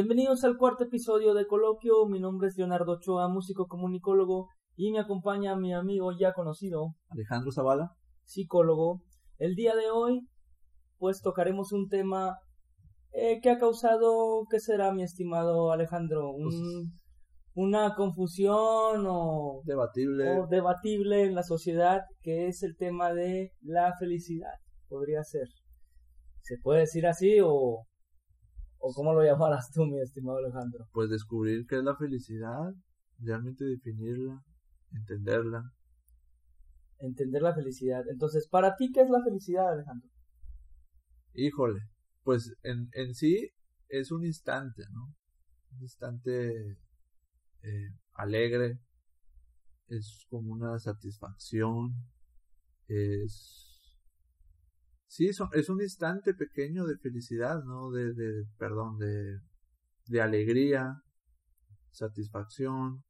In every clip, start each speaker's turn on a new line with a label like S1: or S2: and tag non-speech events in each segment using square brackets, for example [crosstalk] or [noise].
S1: Bienvenidos al cuarto episodio de Coloquio. Mi nombre es Leonardo Ochoa, músico comunicólogo, y me acompaña mi amigo ya conocido,
S2: Alejandro Zavala,
S1: psicólogo. El día de hoy, pues tocaremos un tema eh, que ha causado, ¿qué será, mi estimado Alejandro? Un, una confusión o,
S2: debatible.
S1: o debatible en la sociedad, que es el tema de la felicidad. Podría ser. ¿Se puede decir así o, o cómo lo llamarás tú, mi estimado Alejandro?
S2: Pues descubrir qué es la felicidad, realmente definirla, entenderla.
S1: Entender la felicidad. Entonces, ¿para ti qué es la felicidad, Alejandro?
S2: Híjole, pues en, en sí es un instante, ¿no? Un instante eh, alegre, es como una satisfacción, es... Sí, son- es un instante pequeño de felicidad, ¿no? De, de perdón, de, de alegría, satisfacción,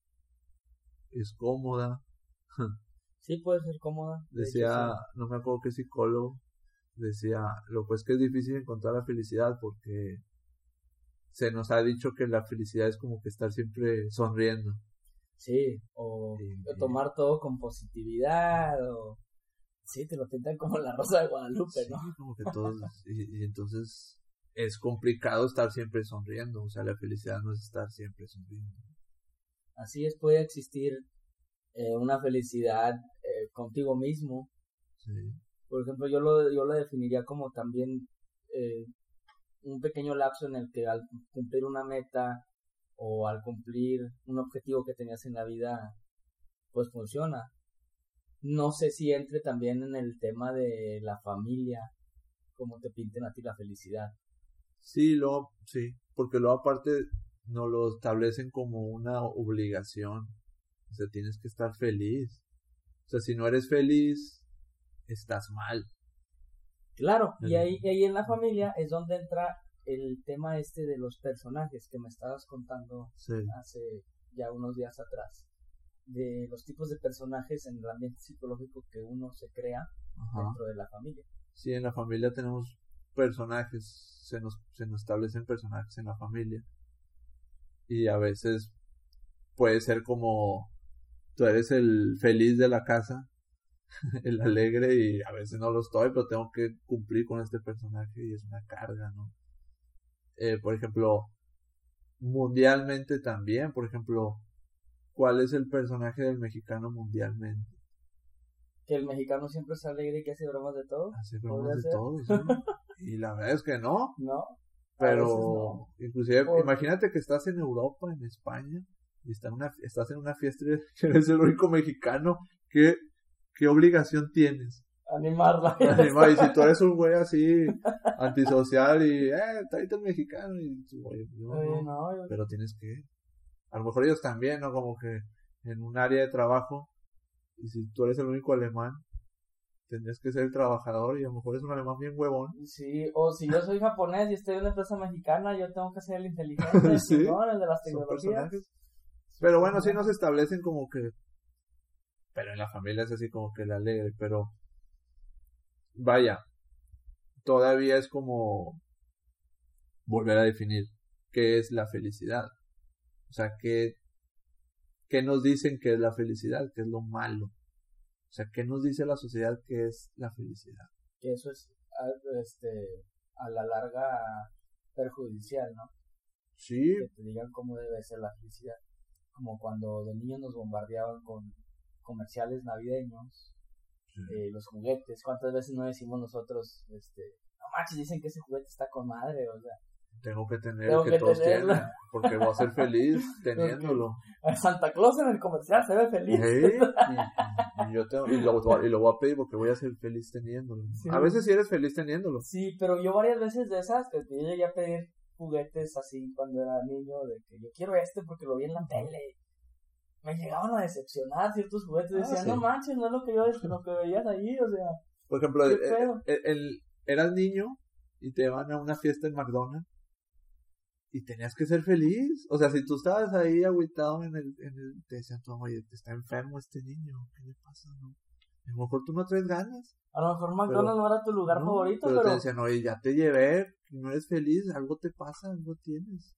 S2: es cómoda. [laughs]
S1: Sí, puede ser cómoda. de hecho,
S2: Decía,
S1: sí.
S2: no me acuerdo qué psicólogo, decía, lo pues que es difícil encontrar la felicidad porque se nos ha dicho que la felicidad es como que estar siempre sonriendo.
S1: Sí, o,
S2: Sí,
S1: o tomar todo con positividad, o... Sí, te lo pintan como la rosa de Guadalupe,
S2: Sí,
S1: ¿no?
S2: como que todos, y, y entonces es complicado estar siempre sonriendo, o sea, la felicidad no es estar siempre sonriendo.
S1: Así es, puede existir eh, una felicidad eh, contigo mismo.
S2: Sí,
S1: Por ejemplo, yo lo, yo lo definiría como también eh, un pequeño lapso en el que al cumplir una meta o al cumplir un objetivo que tenías en la vida, pues funciona. No sé si entre también en el tema de la familia, como te pinten a ti la felicidad.
S2: sí, luego, sí, porque luego aparte nos lo establecen como una obligación, o sea, tienes que estar feliz. O sea, si no eres feliz, estás mal.
S1: Claro, y ahí, y ahí en la familia es donde entra el tema este de los personajes que me estabas contando
S2: Sí.
S1: hace ya unos días atrás. De los tipos de personajes en el ambiente psicológico que uno se crea
S2: Ajá.
S1: dentro de la familia.
S2: Sí, en la familia tenemos personajes, se nos, se nos establecen personajes en la familia. Y a veces puede ser como tú eres el feliz de la casa, [laughs] el alegre, y a veces no lo estoy, pero tengo que cumplir con este personaje y es una carga, ¿no? Eh, por ejemplo, mundialmente también, por ejemplo, ¿cuál es el personaje del mexicano mundialmente?
S1: Que el mexicano siempre es alegre y que hace bromas de todo.
S2: Hace
S1: ¿Podría
S2: bromas de
S1: ser?
S2: todo, sí. [laughs] Y la verdad es que no.
S1: No.
S2: Pero,
S1: no.
S2: inclusive,
S1: Por-
S2: imagínate que estás en Europa, en España, y está en una, estás en una fiesta y [laughs] eres el único mexicano. ¿Qué, qué obligación tienes?
S1: Animarla. [laughs]
S2: Anima, y si tú eres un güey así, antisocial y, eh, tráete el mexicano, y güey, no, no,
S1: no, yo-
S2: pero tienes que, a lo mejor ellos también, ¿no? Como que en un área de trabajo, y si tú eres el único alemán, tendrías que ser el trabajador, y a lo mejor es un alemán bien huevón.
S1: Sí, o si yo soy japonés y estoy en una empresa mexicana, yo tengo que ser el inteligente, [laughs] el
S2: Sí.
S1: chingón, el de las tecnologías.
S2: Pero bueno, sí nos establecen como que. Pero en la familia es así como que la alegre, pero. Vaya. Todavía es como. Volver a definir qué es la felicidad. O sea, qué. ¿Qué nos dicen que es la felicidad? ¿Qué es lo malo? O sea, ¿qué nos dice la sociedad que es la felicidad?
S1: que eso es este a la larga perjudicial, ¿no?
S2: Sí,
S1: Que te digan cómo debe ser la felicidad. Como cuando de niños nos bombardeaban con comerciales navideños, eh, los juguetes. ¿Cuántas veces no decimos nosotros, este, no manches, dicen que ese juguete está con madre, o sea,
S2: tengo que tener
S1: Tengo
S2: que,
S1: que
S2: todos
S1: tenerlo.
S2: tienen, porque voy a ser feliz [laughs] teniéndolo.
S1: Santa Claus en el comercial se ve feliz. [laughs]
S2: Y, y yo tengo, y, lo, y lo voy a pedir porque voy a ser feliz teniéndolo.
S1: Sí.
S2: A veces sí eres feliz teniéndolo.
S1: Sí, pero yo varias veces de esas, que yo llegué a pedir juguetes así cuando era niño, de que yo quiero este porque lo vi en la tele. Me llegaban a decepcionar ciertos juguetes.
S2: Ah,
S1: Decían,
S2: sí.
S1: no manches, no es lo que yo, lo que veías ahí, o sea.
S2: Por ejemplo,
S1: ¿Qué
S2: el- el- el- eras niño y te van a una fiesta en McDonald's y tenías que ser feliz. O sea, si tú estabas ahí agüitado en el, en el te decían, tú, oye, está enfermo este niño, ¿qué le pasa? No? A lo mejor tú no traes ganas.
S1: A lo mejor McDonald's no era tu lugar
S2: ¿no?
S1: favorito,
S2: pero,
S1: pero,
S2: te decían, oye, ya te llevé, no eres feliz, algo te pasa, algo tienes.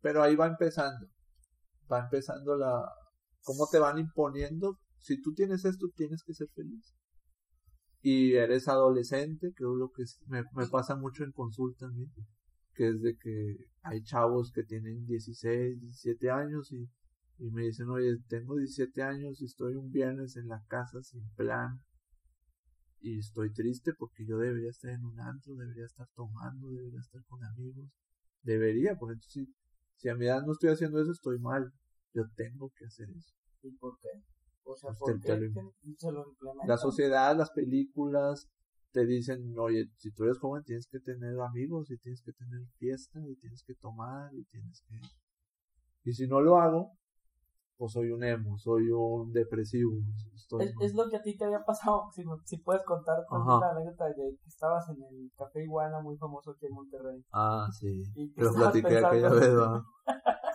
S2: pero ahí va empezando. Va empezando la... ¿Cómo te van imponiendo? Si tú tienes esto, tienes que ser feliz. Y eres adolescente, creo lo que me, me pasa mucho en consulta mí, que es de que hay chavos que tienen 16, 17 años y, y me dicen, oye, tengo 17 años y estoy un viernes en la casa sin plan y estoy triste porque yo debería estar en un antro, debería estar tomando, debería estar con amigos, debería, por entonces si, si a mi edad no estoy haciendo eso, estoy mal, yo tengo que hacer eso.
S1: ¿Y por qué? O sea,
S2: Pues
S1: ¿por
S2: te- te
S1: qué
S2: lo-
S1: te- se lo implementan?
S2: La sociedad, las películas, te dicen, oye, si tú eres joven tienes que tener amigos y tienes que tener fiesta y tienes que tomar y tienes que... Y si no lo hago, pues soy un emo, soy un depresivo. Estoy
S1: Es, es lo que a ti te había pasado, si, si puedes contar
S2: Ajá.
S1: una anécdota de que estabas en el Café Iguana muy famoso aquí en Monterrey.
S2: Ah, sí. Te lo platiqué
S1: pensando-
S2: aquella vez, ¿va?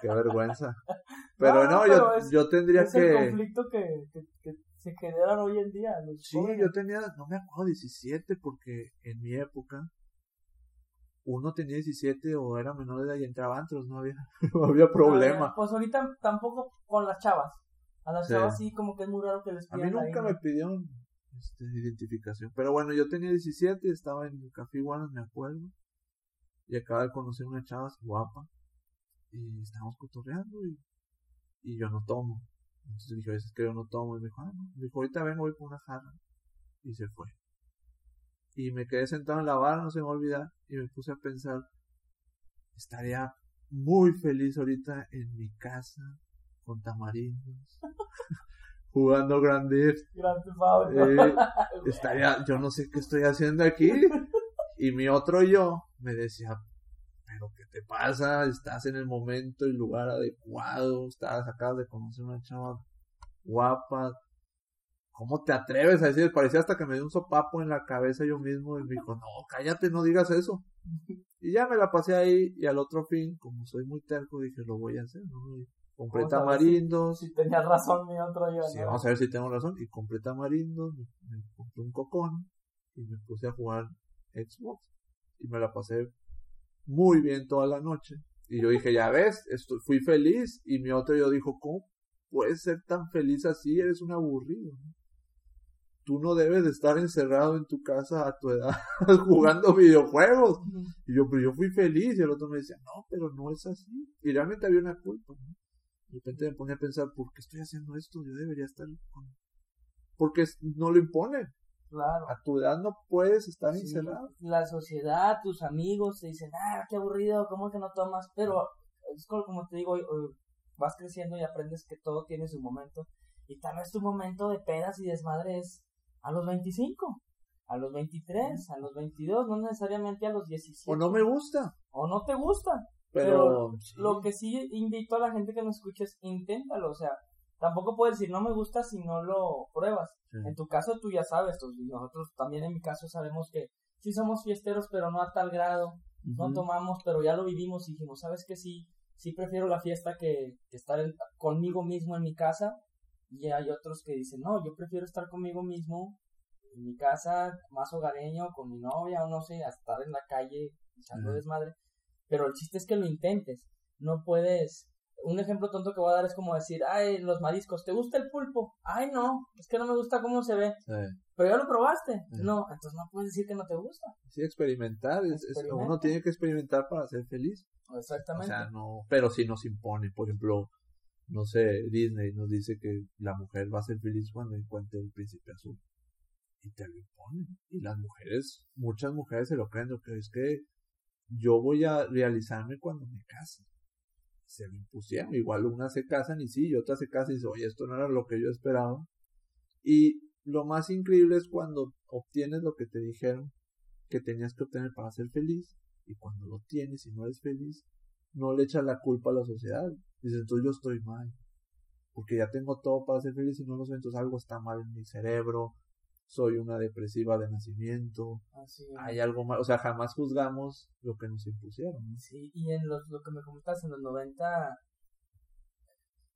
S2: Qué vergüenza. [laughs] Pero
S1: No,
S2: no,
S1: no,
S2: yo,
S1: pero es-
S2: yo tendría
S1: Es el
S2: que...
S1: conflicto que, que, que se generan hoy en día. Los
S2: Sí,
S1: jóvenes.
S2: yo tenía, no me acuerdo, 17, porque en mi época uno tenía 17 o era menor de edad y entraba antros, no había, [laughs] no había problema.
S1: Ah, Pues ahorita tampoco con las chavas. A las
S2: Sí.
S1: chavas sí como que es muy raro que les
S2: A mí
S1: pidan
S2: nunca me pidieron este, identificación. Pero bueno, yo tenía 17, estaba en el Café Iguanas, me acuerdo. Y acaba de conocer una chava guapa. Y estábamos cotorreando y, y yo no tomo. Entonces dije, a veces que yo no tomo. Y me dijo, ah, no. Me dijo, ahorita vengo, voy por una jarra. Y se fue. Y me quedé sentado en la barra, no se me va a olvidar. Y me puse a pensar, estaría muy feliz ahorita en mi casa, con tamarindos, [laughs] jugando Grand Theft eh, [laughs] estaría, yo no sé qué estoy haciendo aquí. Y mi otro yo me decía, pero ¿qué te pasa? Estás en el momento y lugar adecuado, estás, acabas de conocer una chava guapa. ¿Cómo te atreves a decir? Parecía hasta que me dio un sopapo en la cabeza yo mismo y me dijo, no, cállate, no digas eso. Y ya me la pasé ahí y al otro fin, como soy muy terco, dije, lo voy a hacer, ¿no? Y compré
S1: si-
S2: tamarindos,
S1: Si tenías razón mi otro yo.
S2: Sí,
S1: ¿no?
S2: vamos a ver si tengo razón. Y compré tamarindos, me, me compré un cocón y me puse a jugar Xbox. Y me la pasé muy bien toda la noche. Y yo dije, ya ves, esto, fui feliz. Y mi otro yo dijo, ¿cómo puedes ser tan feliz así? Eres un aburrido. ¿no? Tú no debes de estar encerrado en tu casa a tu edad [laughs] jugando videojuegos. Y yo, pero yo fui feliz. Y el otro me decía, no, pero no es así. Y realmente había una culpa. ¿no? De repente me ponía a pensar, ¿por qué estoy haciendo esto? Yo debería estar con... Porque no lo impone.
S1: Claro.
S2: A tu edad no puedes estar
S1: Sí,
S2: encerrado.
S1: la sociedad, tus amigos te dicen, ah, qué aburrido, ¿cómo que no tomas? Pero es como, te digo, vas creciendo y aprendes que todo tiene su momento. Y tal vez tu momento de pedas y desmadre es a los 25, a los 23, a los 22, no necesariamente a los 17.
S2: O no me gusta.
S1: O no te gusta.
S2: Pero, sí.
S1: Lo que sí invito a la gente que nos escuches, inténtalo. O sea, tampoco puedes decir no me gusta si no lo pruebas.
S2: Sí.
S1: En tu caso tú ya sabes, nosotros también en mi caso sabemos que sí somos fiesteros, pero no a tal grado. No tomamos, pero ya lo vivimos y dijimos, ¿sabes que Sí, sí prefiero la fiesta que, que estar en- conmigo mismo en mi casa. Y hay otros que dicen, no, yo prefiero estar conmigo mismo en mi casa, más hogareño, con mi novia o no sé, a estar en la calle echando
S2: Ujú.
S1: desmadre. Pero el chiste es que lo intentes. No puedes. Un ejemplo tonto que voy a dar es como decir, ay, los mariscos, ¿te gusta el pulpo? Ay, no, es que no me gusta cómo se ve.
S2: Sí.
S1: Pero ya lo probaste.
S2: Sí.
S1: No, entonces no puedes decir que no te gusta.
S2: Sí, experimentar. es- es- uno tiene que experimentar para ser feliz. O
S1: Exactamente.
S2: sea, no, pero sí nos impone. Por ejemplo, no sé, Disney nos dice que la mujer va a ser feliz cuando encuentre el príncipe azul. Y te lo imponen. Y las mujeres, muchas mujeres se lo creen, lo que es que yo voy a realizarme cuando me case. Se lo impusieron. Igual unas se casan y sí, y otras se casan y dicen, oye, esto no era lo que yo esperaba. Y lo más increíble es cuando obtienes lo que te dijeron que tenías que obtener para ser feliz y cuando lo tienes y no eres feliz, no le echas la culpa a la sociedad. Dices, entonces yo estoy mal. Porque ya tengo todo para ser feliz y no lo soy, entonces algo está mal en mi cerebro. Soy una depresiva de nacimiento.
S1: Así
S2: Hay algo mal. O sea, jamás juzgamos lo que nos impusieron. ¿no?
S1: Sí, y en los, lo que me comentas en los 90,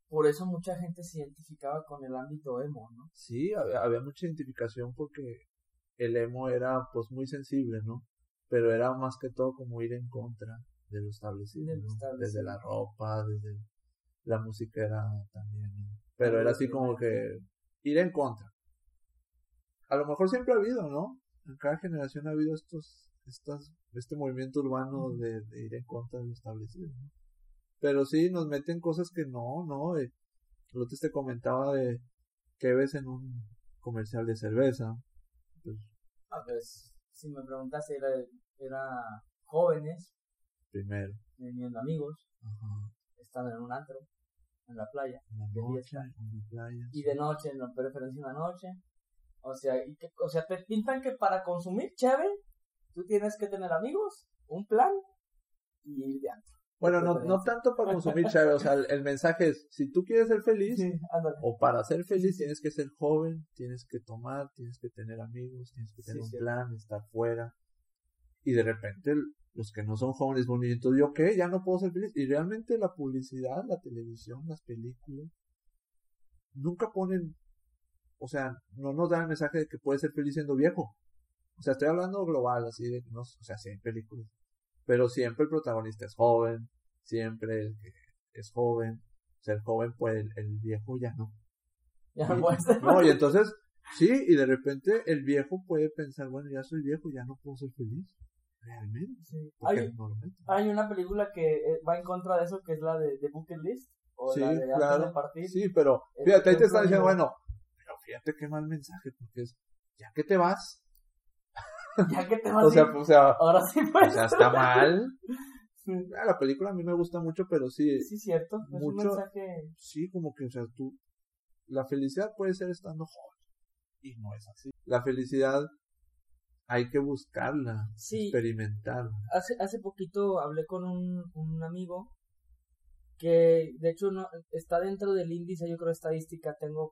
S1: por eso mucha gente se identificaba con el ámbito emo, ¿no?
S2: Sí, había, había mucha identificación porque el emo era pues muy sensible, ¿no? Pero era más que todo como ir en contra de lo establecido,
S1: De lo
S2: ¿no?
S1: establecido.
S2: desde la ropa, desde la música era también, ¿no? pero era así como que ir en contra. A lo mejor siempre ha habido, ¿no? En cada generación ha habido estos, estas, este movimiento urbano de, de ir en contra de lo establecido, ¿no? Pero sí, nos meten cosas que no, no, eh, el otro te comentaba de que ves en un comercial de cerveza, pues
S1: Ah, pues, si me preguntas, era, era jóvenes,
S2: primero,
S1: teniendo amigos,
S2: ajá,
S1: estando en un antro, en la playa,
S2: en la noche, en la playa,
S1: y de noche, en la preferencia en la noche. O sea, y que, o sea, te pintan que para consumir chévere, tú tienes que tener amigos, un plan y ir de antro.
S2: Bueno, no, no tanto para consumir chévere, o sea, el, el mensaje es, si tú quieres ser feliz,
S1: Sí,
S2: o para ser feliz tienes que ser joven, tienes que tomar, tienes que tener amigos, tienes que
S1: Sí,
S2: tener un plan, estar fuera. Y de repente los que no son jóvenes, bueno, y entonces yo qué, ya no puedo ser feliz. Y realmente la publicidad, la televisión, las películas, nunca ponen, o sea, no nos dan el mensaje de que puedes ser feliz siendo viejo. O sea, estoy hablando global, así de que no, o sea, sí hay películas. Pero siempre el protagonista es joven, siempre el que es joven. Ser joven, pues el, el viejo ya no.
S1: Ya
S2: Y-
S1: puedes ser [laughs]
S2: No, y entonces, sí, y de repente el viejo puede pensar, bueno, ya soy viejo, ya no puedo ser feliz. Realmente.
S1: Sí. Hay, una película que eh, va en contra de eso, que es la de, de Bucket List, o
S2: Sí,
S1: la de
S2: claro.
S1: de Partir.
S2: Sí, pero fíjate, ahí te
S1: es
S2: están diciendo, bueno, fíjate qué mal mensaje, porque es, ya que te vas, [laughs]
S1: Ya que te vas
S2: o sea, o sea,
S1: ahora sí
S2: o
S1: pues.
S2: sea, está mal. [laughs]
S1: Sí,
S2: Ah, La película a mí me gusta mucho, pero sí,
S1: sí, cierto. Es un
S2: Mucho-
S1: mensaje.
S2: sí, como que, o sea, tú, la felicidad puede ser estando joven, y no es así. La felicidad hay que buscarla,
S1: Sí.
S2: experimentarla.
S1: Hace, hace poquito hablé con un, un amigo que de hecho no está dentro del índice, yo creo, estadística. Tengo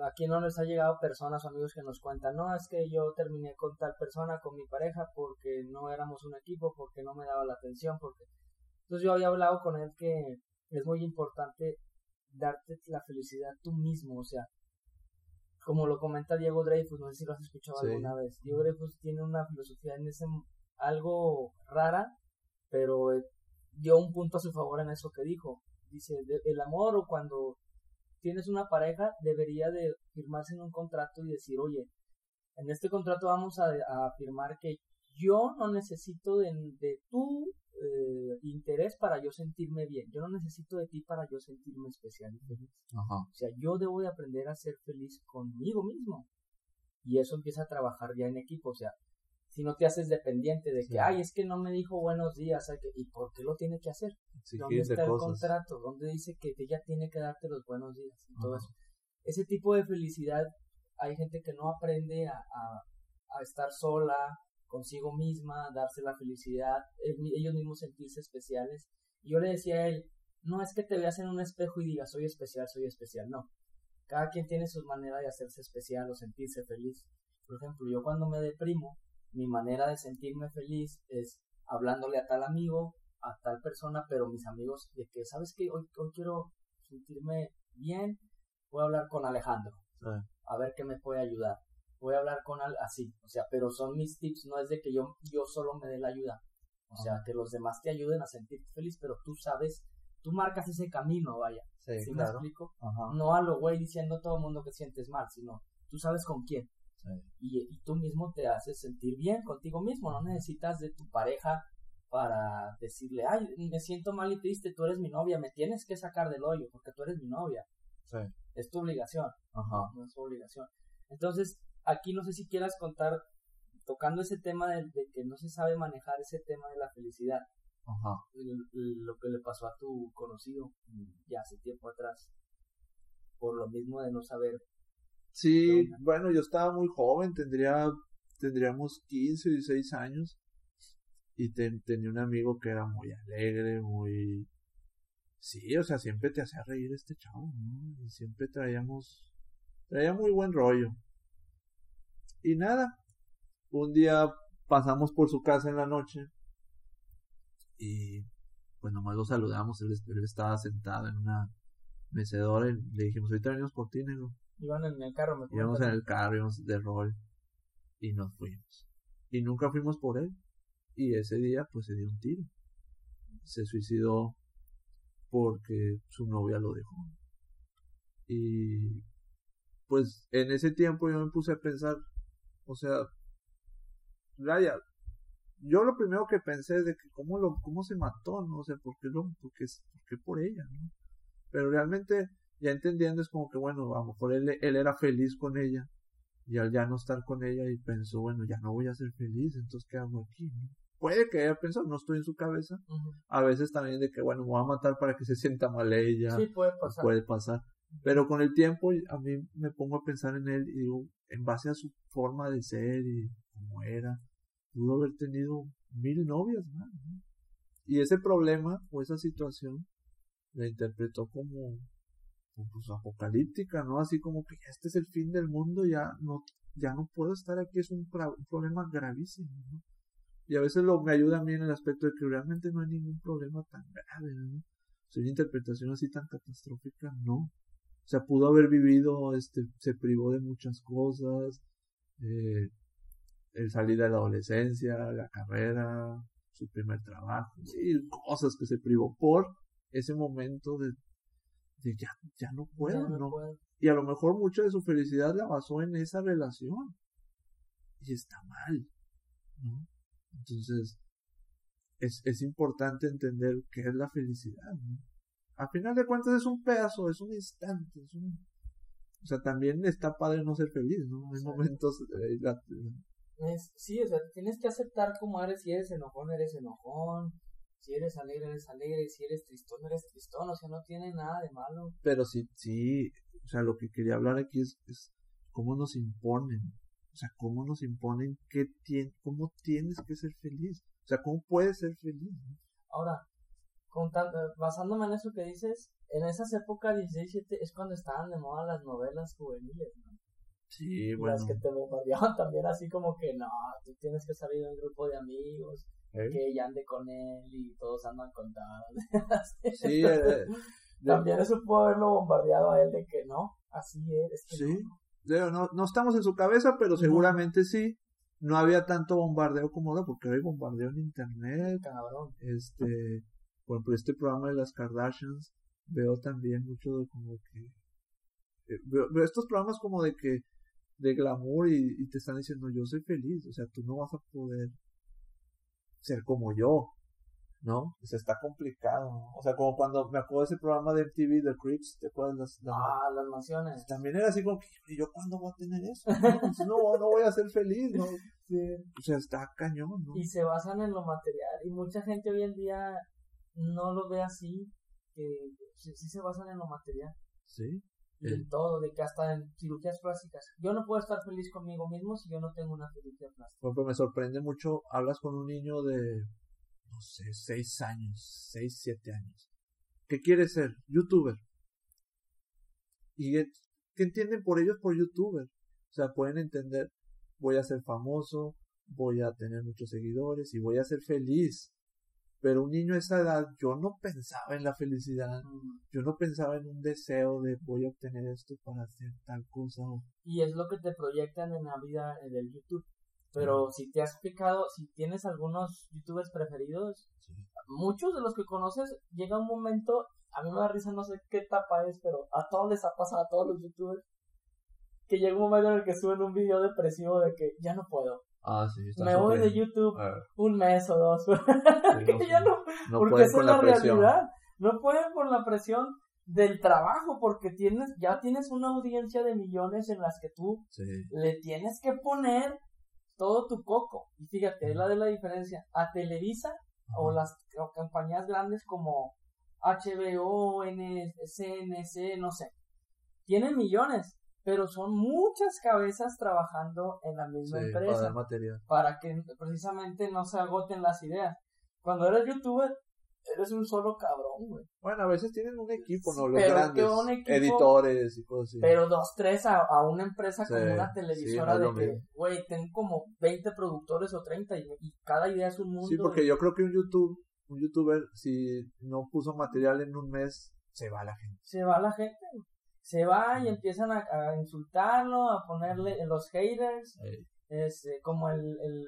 S1: aquí no nos ha llegado personas o amigos que nos cuentan, no, es que yo terminé con tal persona, con mi pareja, porque no éramos un equipo, porque no me daba la atención, porque... Entonces yo había hablado con él que es muy importante darte la felicidad tú mismo, o sea, como lo comenta Diego Dreyfus, no sé si lo has escuchado
S2: Sí.
S1: alguna vez. Diego Dreyfus tiene una filosofía en ese algo rara, pero eh, dio un punto a su favor en eso que dijo. Dice, el amor o cuando tienes una pareja debería de firmarse en un contrato y decir, oye, en este contrato vamos a, a afirmar que yo no necesito de, de tu eh, interés para yo sentirme bien. Yo no necesito de ti para yo sentirme especial y feliz.
S2: Ajá.
S1: O sea, yo debo de aprender a ser feliz conmigo mismo. Y eso empieza a trabajar ya en equipo. O sea, si no te haces dependiente de que,
S2: Sí.
S1: ay, es que no me dijo buenos días, ¿y por qué lo tiene que hacer? ¿Dónde está el
S2: cosas.
S1: contrato? ¿Dónde dice que ella tiene que darte los buenos días? Y todo
S2: Ajá.
S1: eso. Ese tipo de felicidad, hay gente que no aprende a, a, a estar sola, consigo misma, darse la felicidad, ellos mismos sentirse especiales. Y yo le decía a él, no es que te veas en un espejo y digas, soy especial, soy especial, no. Cada quien tiene su manera de hacerse especial o sentirse feliz. Por ejemplo, yo cuando me deprimo, mi manera de sentirme feliz es hablándole a tal amigo, a tal persona, pero mis amigos, de que, ¿sabes qué? Hoy, hoy quiero sentirme bien, voy a hablar con Alejandro,
S2: Sí.
S1: a ver qué me puede ayudar. Voy a hablar con al así, o sea, pero son mis tips, no es de que yo, yo solo me dé la ayuda. O sea, que los demás te ayuden a sentirte feliz, pero tú sabes, tú marcas ese camino, vaya.
S2: Sí,
S1: ¿Sí me
S2: claro.
S1: explico?
S2: Ajá.
S1: No a lo güey diciendo a todo el mundo que sientes mal, sino tú sabes con quién.
S2: Sí.
S1: Y, y tú mismo te haces sentir bien contigo mismo, no necesitas de tu pareja para decirle, ay, me siento mal y triste, tú eres mi novia, me tienes que sacar del hoyo porque tú eres mi novia,
S2: Sí.
S1: es tu obligación,
S2: Ajá.
S1: no es su obligación. Entonces, aquí no sé si quieras contar, tocando ese tema de, de que no se sabe manejar ese tema de la felicidad,
S2: Ajá.
S1: lo que le pasó a tu conocido ya hace tiempo atrás, por lo mismo de no saber
S2: Sí, bueno, yo estaba muy joven, tendría, tendríamos 15 o 16 años. Y ten- tenía un amigo que era muy alegre, muy... Sí, o sea, siempre te hacía reír este chavo, ¿no? Y siempre traíamos... Traía muy buen rollo. Y nada, un día pasamos por su casa en la noche. Y pues nomás lo saludamos, él, él estaba sentado en una mecedora y le dijimos, ahorita venimos por ti, negro.
S1: Iban en el carro, me
S2: Íbamos en el carro, íbamos de rol y nos fuimos. Y nunca fuimos por él. Y ese día pues se dio un tiro. se suicidó porque su novia lo dejó. Y pues en ese tiempo yo me puse a pensar, o sea, Raya, yo lo primero que pensé es de que cómo lo, cómo se mató, no o sé, sea, por qué lo, por qué, por ella, ¿no? Pero realmente, ya entendiendo es como que bueno, a lo mejor él, él era feliz con ella, y al ya no estar con ella y pensó, bueno, ya no voy a ser feliz, entonces ¿qué hago aquí? Puede que haya pensado, no estoy en su cabeza. A veces también de que, bueno, me voy a matar para que se sienta mal ella.
S1: Sí, puede pasar.
S2: Puede pasar. Pero con el tiempo a mí me pongo a pensar en él y digo, en base a su forma de ser y cómo era, pudo haber tenido mil novias más. Y ese problema o esa situación la interpretó como, pues, apocalíptica, ¿no? Así como que este es el fin del mundo, ya no, ya no puedo estar aquí, es un, problema gravísimo, ¿no? Y a veces lo me ayuda a mí en el aspecto de que realmente no hay ningún problema tan grave, ¿no? Si una interpretación así tan catastrófica, no. O sea, pudo haber vivido, este, se privó de muchas cosas, eh, el salir de la adolescencia, la carrera, su primer trabajo, y cosas que se privó por ese momento de, de ya, ya no puedo, ¿no? Y a lo mejor mucha de su felicidad la basó en esa relación. Y está mal, ¿no? Entonces, es, es importante entender qué es la felicidad, ¿no? a final de cuentas es un pedazo, es un instante, es un... O sea, también está padre no ser feliz, ¿no? Hay momentos...
S1: Eh, sí, o sea, tienes que aceptar cómo eres, si eres enojón, eres enojón, si eres alegre, eres alegre, si eres tristón, eres tristón, o sea, no tiene nada de malo.
S2: Pero sí, sí, o sea, lo que quería hablar aquí es, es cómo nos imponen, o sea, cómo nos imponen qué tien, cómo tienes que ser feliz, o sea, cómo puedes ser feliz.
S1: Ahora, basándome en eso que dices, en esas épocas 16, es cuando estaban de moda las novelas juveniles, ¿no?
S2: Sí, bueno.
S1: Las que te bombardeaban también así como que, no, tú tienes que salir de un grupo de amigos, ¿Eh? que ella ande con él y todos andan contados. [laughs]
S2: sí, eh, eh,
S1: también eso pudo haberlo bombardeado a él de que no, así es.
S2: sí, no. no. estamos en su cabeza, pero seguramente sí. No había tanto bombardeo como ahora, porque hay bombardeo en internet.
S1: Cabrón.
S2: Este, por ejemplo, este programa de las Kardashians, veo también mucho de como que, eh, veo, estos programas como de que, de glamour y, te están diciendo yo soy feliz, o sea, tú no vas a poder ser como yo, ¿no? O sea, está complicado, O sea, como cuando me acuerdo de ese programa de MTV, The Crips, ¿te acuerdas? Las,
S1: ah, las mansiones.
S2: También era así como que, ¿y yo cuándo voy a tener eso? No, no, voy a ser feliz, ¿no?
S1: Sí.
S2: O sea, está cañón, ¿no?
S1: Y se basan en lo material. Y mucha gente hoy en día no lo ve así, que sí, se basan en lo material.
S2: Sí.
S1: En todo, de que hasta en cirugías plásticas. Yo no puedo estar feliz conmigo mismo si yo no tengo una cirugía plástica.
S2: Por ejemplo, me sorprende mucho, hablas con un niño de, no sé, seis años, seis, siete años. ¿Qué quiere ser? Youtuber. ¿Y qué entienden por ellos por youtuber? O sea, pueden entender, voy a ser famoso, voy a tener muchos seguidores y voy a ser feliz. Pero un niño a esa edad, yo no pensaba en la felicidad, yo no pensaba en un deseo de voy a obtener esto para hacer tal cosa.
S1: Y es lo que te proyectan en la vida del YouTube. Pero si te has fijado, si tienes algunos youtubers preferidos, muchos de los que conoces, llega un momento, a mí me da risa, no sé qué etapa es, pero a todos les ha pasado, a todos los youtubers, que llega un momento en el que suben un video depresivo de que ya no puedo,
S2: Ah, sí,
S1: me voy de YouTube un mes o dos. [laughs] que ya no, porque esa es la, realidad. No pueden con la presión del trabajo porque tienes ya tienes una audiencia de millones en las que tú le tienes que poner todo tu coco. Y fíjate, es la de la diferencia. A Televisa o las compañías grandes como HBO, CNC, no sé, tienen millones, pero son muchas cabezas trabajando en la misma empresa para, que precisamente no se agoten las ideas. Cuando eres youtuber, eres un solo cabrón, güey.
S2: Bueno, a veces tienen un equipo, ¿no? Los grandes editores y cosas así.
S1: Pero dos, tres a, una empresa como una televisora de que, güey, tengo como 20 productores o 30 y, y, cada idea es un mundo.
S2: Sí, porque yo creo que un YouTube, un youtuber, si no puso material en un mes, se va la gente.
S1: Se va la gente, se va y empiezan a, insultarlo, a ponerle los haters, es, este, como el, el,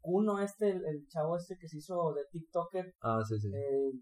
S1: Kuno este, el, el chavo este que se hizo de TikToker,
S2: Ah, sí, sí.
S1: eh,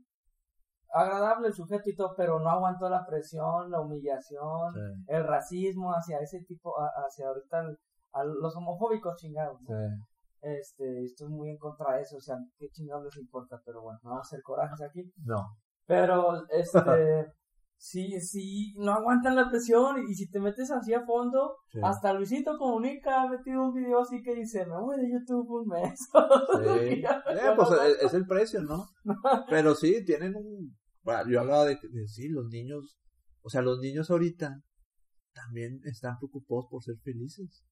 S1: agradable el sujeto y todo, pero no aguantó la presión, la humillación,
S2: Sí,
S1: el racismo hacia ese tipo, a- hacia ahorita el- a los homofóbicos chingados. ¿no?
S2: sí.
S1: Este, estoy muy en contra de eso, o sea, qué chingados les importa, pero bueno, no vamos a hacer corajes aquí.
S2: No.
S1: Pero, este, [laughs] sí, sí, no aguantan la presión y si te metes así a fondo,
S2: Sí.
S1: hasta Luisito Comunica ha metido un video así que dice, me voy de YouTube un mes. [laughs]
S2: Sí. Eh, pues es, es el precio, ¿no? [laughs] Pero sí, tienen un... bueno, Yo hablaba de de- sí, los niños, o sea, los niños ahorita también están preocupados por ser felices.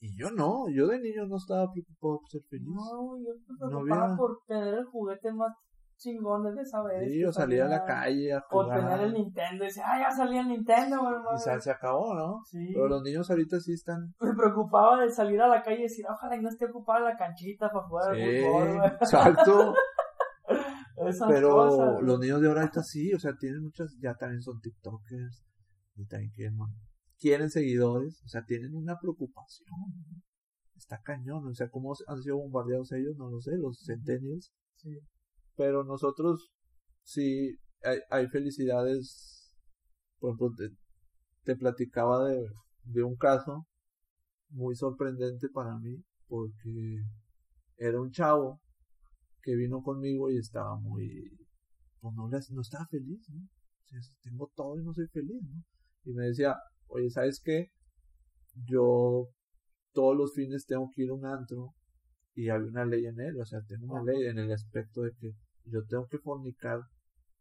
S2: Y yo no, yo de niño no estaba preocupado por ser feliz.
S1: No, yo
S2: No
S1: preocupaba
S2: había-
S1: por tener el juguete más chingón de esa vez.
S2: Sí, o salir a la calle a
S1: O
S2: jugar.
S1: tener el Nintendo y decir, ah, ya salía el Nintendo, güey,
S2: Y
S1: madre".
S2: se, se acabó, ¿no?
S1: Sí.
S2: Pero los niños ahorita sí están...
S1: Me preocupaba de salir a la calle y decir, ojalá y no esté ocupada la canchita para jugar al
S2: Sí,
S1: fútbol, güey.
S2: exacto. [laughs]
S1: Esas
S2: Pero
S1: cosas,
S2: los niños de ahora ahorita sí, o sea, tienen muchas, ya también son TikTokers, y también quieren, quieren seguidores, o sea, tienen una preocupación. Está cañón, o sea, cómo han sido bombardeados ellos, no lo sé, los centennials.
S1: Sí.
S2: Pero nosotros sí, hay, hay felicidades, por ejemplo, te, te platicaba de, de un caso muy sorprendente para mí, porque era un chavo que vino conmigo y estaba muy, pues no, no estaba feliz, ¿no? Tengo todo y no soy feliz, ¿no? Y me decía, oye, ¿sabes qué? Yo todos los fines tengo que ir a un antro y había una ley en él, o sea, tengo una ley en el aspecto de que yo tengo que fornicar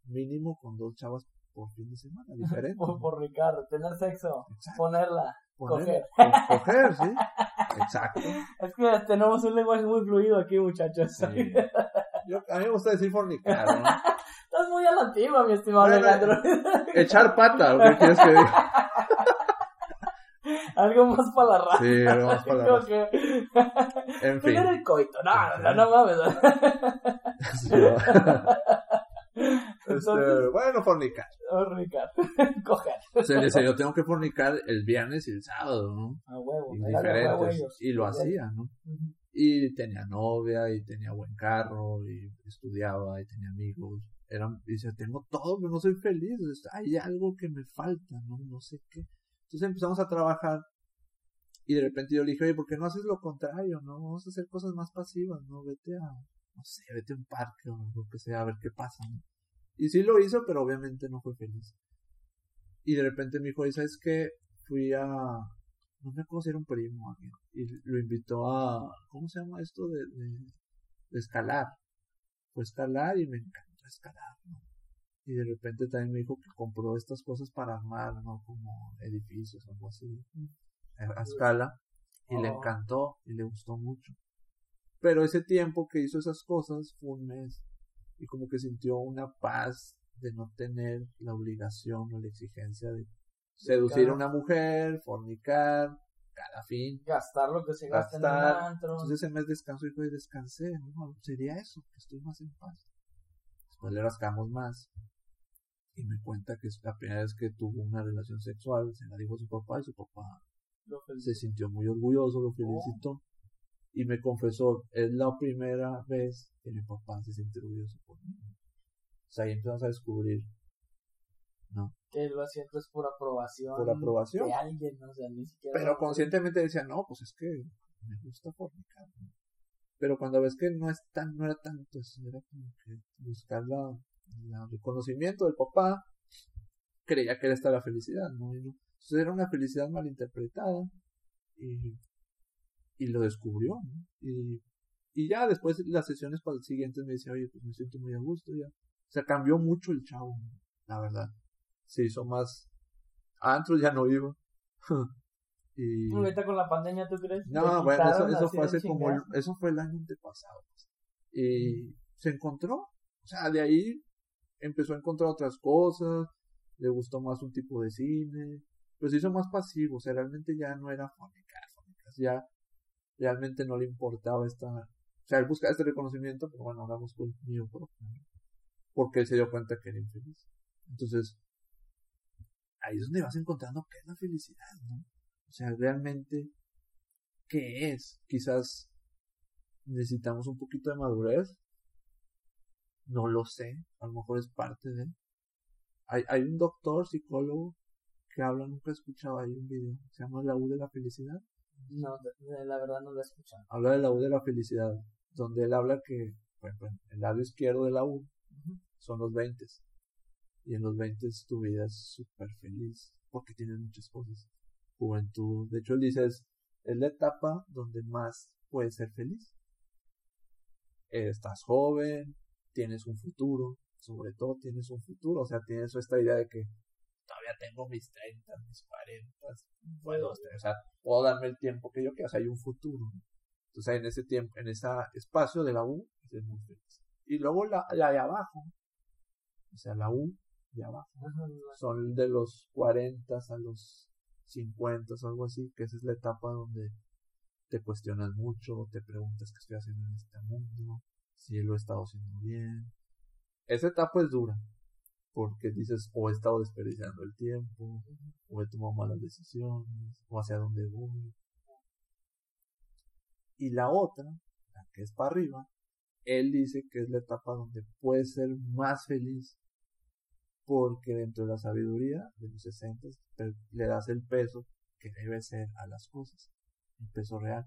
S2: mínimo con dos chavas por fin de semana, [laughs] diferente.
S1: Por, Ricardo, tener sexo,
S2: Exacto.
S1: ponerla,
S2: Poner-
S1: coger.
S2: co- coger, sí. Exacto. [laughs]
S1: Es que tenemos un lenguaje muy fluido aquí, muchachos.
S2: Sí. Yo, a mí me gusta decir fornicar, ¿no? [laughs]
S1: Estás muy a la antigua, mi estimado Alejandro.
S2: Echar pata, ¿o qué quieres que diga?
S1: Algo más para la raza.
S2: Sí, algo más para la
S1: Como
S2: raza.
S1: que-
S2: En [laughs] fin.
S1: Tener el coito. No, no, no mames. [laughs]
S2: Sí, va. [laughs]
S1: Entonces,
S2: Este, bueno, fornicar.
S1: Ricardo, coger.
S2: O sea, dice, yo tengo que fornicar el viernes y el sábado, ¿no?
S1: A huevo.
S2: Y
S1: era de huevo
S2: diferentes.
S1: ellos.
S2: Y lo hacía, ¿no? Y tenía novia, y tenía buen carro, y estudiaba, y tenía amigos. Era, y dice, tengo todo, pero no soy feliz. Hay algo que me falta, ¿no? No sé qué. Entonces empezamos a trabajar. Y de repente yo le dije, oye, ¿por qué no haces lo contrario, no? Vamos a hacer cosas más pasivas, ¿no? Vete a, no sé, vete a un parque o lo que sea, a ver qué pasa, ¿no? Y sí lo hizo, pero obviamente no fue feliz. Y de repente me dijo, ¿y sabes qué? Fui a, no me acuerdo si era un primo alguien, y lo invitó a, ¿cómo se llama esto? De, de, de escalar. Fue escalar y me encantó escalar, ¿no? Y de repente también me dijo que compró estas cosas para armar, ¿no? Como edificios o algo así, a, escala. Y le
S1: Oh.
S2: encantó y le gustó mucho. Pero ese tiempo que hizo esas cosas fue un mes. Y como que sintió una paz de no tener la obligación o la exigencia de seducir a una mujer, fornicar, cada fin.
S1: Gastar lo que se gasta en antro.
S2: Entonces ese mes descanso y fue descansé, ¿no? Sería eso, que estoy más en paz. Después le rascamos más. Y me cuenta que es la primera vez que tuvo una relación sexual, se la dijo a su papá y su papá se sintió muy orgulloso, lo felicitó. Y me confesó, es la primera vez que mi papá se siente orgulloso por mí. O sea, ahí empezamos a descubrir, ¿no?
S1: Que lo siento es por aprobación.
S2: Por aprobación.
S1: De alguien, ¿no? o sea, ni siquiera.
S2: Pero conscientemente decía, no, pues es que me gusta fornicar. ¿no? Pero cuando ves que no es tan, no era tanto eso, era como que buscar la, la reconocimiento del papá, creía que era esta la felicidad, ¿no? Entonces era una felicidad malinterpretada y, y lo descubrió, ¿no? Y, y ya después las sesiones para siguientes me decía, oye, pues me siento muy a gusto ya. O sea, cambió mucho el chavo, ¿no? la verdad. Se hizo más... A antros ya no iba. [laughs] y...
S1: Ahorita con la pandemia, ¿tú crees?
S2: No, bueno, eso, fue hace como, el- eso fue el año antepasado. pues. Y se encontró, o sea, de ahí empezó a encontrar otras cosas, le gustó más un tipo de cine, pero se hizo más pasivo, o sea, realmente ya no era fornicar, fornicar, ya realmente no le importaba esta, o sea, él buscaba este reconocimiento, pero bueno, ahora buscó el mío propio, porque él se dio cuenta que era infeliz. Entonces, ahí es donde vas encontrando qué es la felicidad, ¿no? O sea, realmente, ¿qué es? Quizás necesitamos un poquito de madurez. No lo sé, a lo mejor es parte de. Hay, hay un doctor, psicólogo, que habla, nunca he escuchado ahí un video, se llama La U de la Felicidad.
S1: No, la verdad no lo he escuchado.
S2: Habla de la U de la Felicidad, donde él habla que, el lado izquierdo de la U son los 20. Y en los 20 tu vida es súper feliz, porque tienes muchas cosas. Juventud, de hecho él dice, es, es la etapa donde más puedes ser feliz estás joven, tienes un futuro, sobre todo tienes un futuro, o sea, tienes esta idea de que todavía tengo mis 30, mis 40, puedo, o sea, puedo darme el tiempo que yo quiera, o sea, hay un futuro. Entonces, en ese tiempo, en ese espacio de la U, es muy feliz. Y luego la, la de abajo, o sea, la U de abajo, son de los 40 a los 50 o algo así, que esa es la etapa donde te cuestionas mucho, te preguntas qué estoy haciendo en este mundo, si lo he estado haciendo bien. Esa etapa es dura, porque dices, o he estado desperdiciando el tiempo, o he tomado malas decisiones, o hacia dónde voy. Y la otra, la que es para arriba, él dice que es la etapa donde puedes ser más feliz, porque dentro de la sabiduría de los 60 le das el peso que debe ser a las cosas el peso real.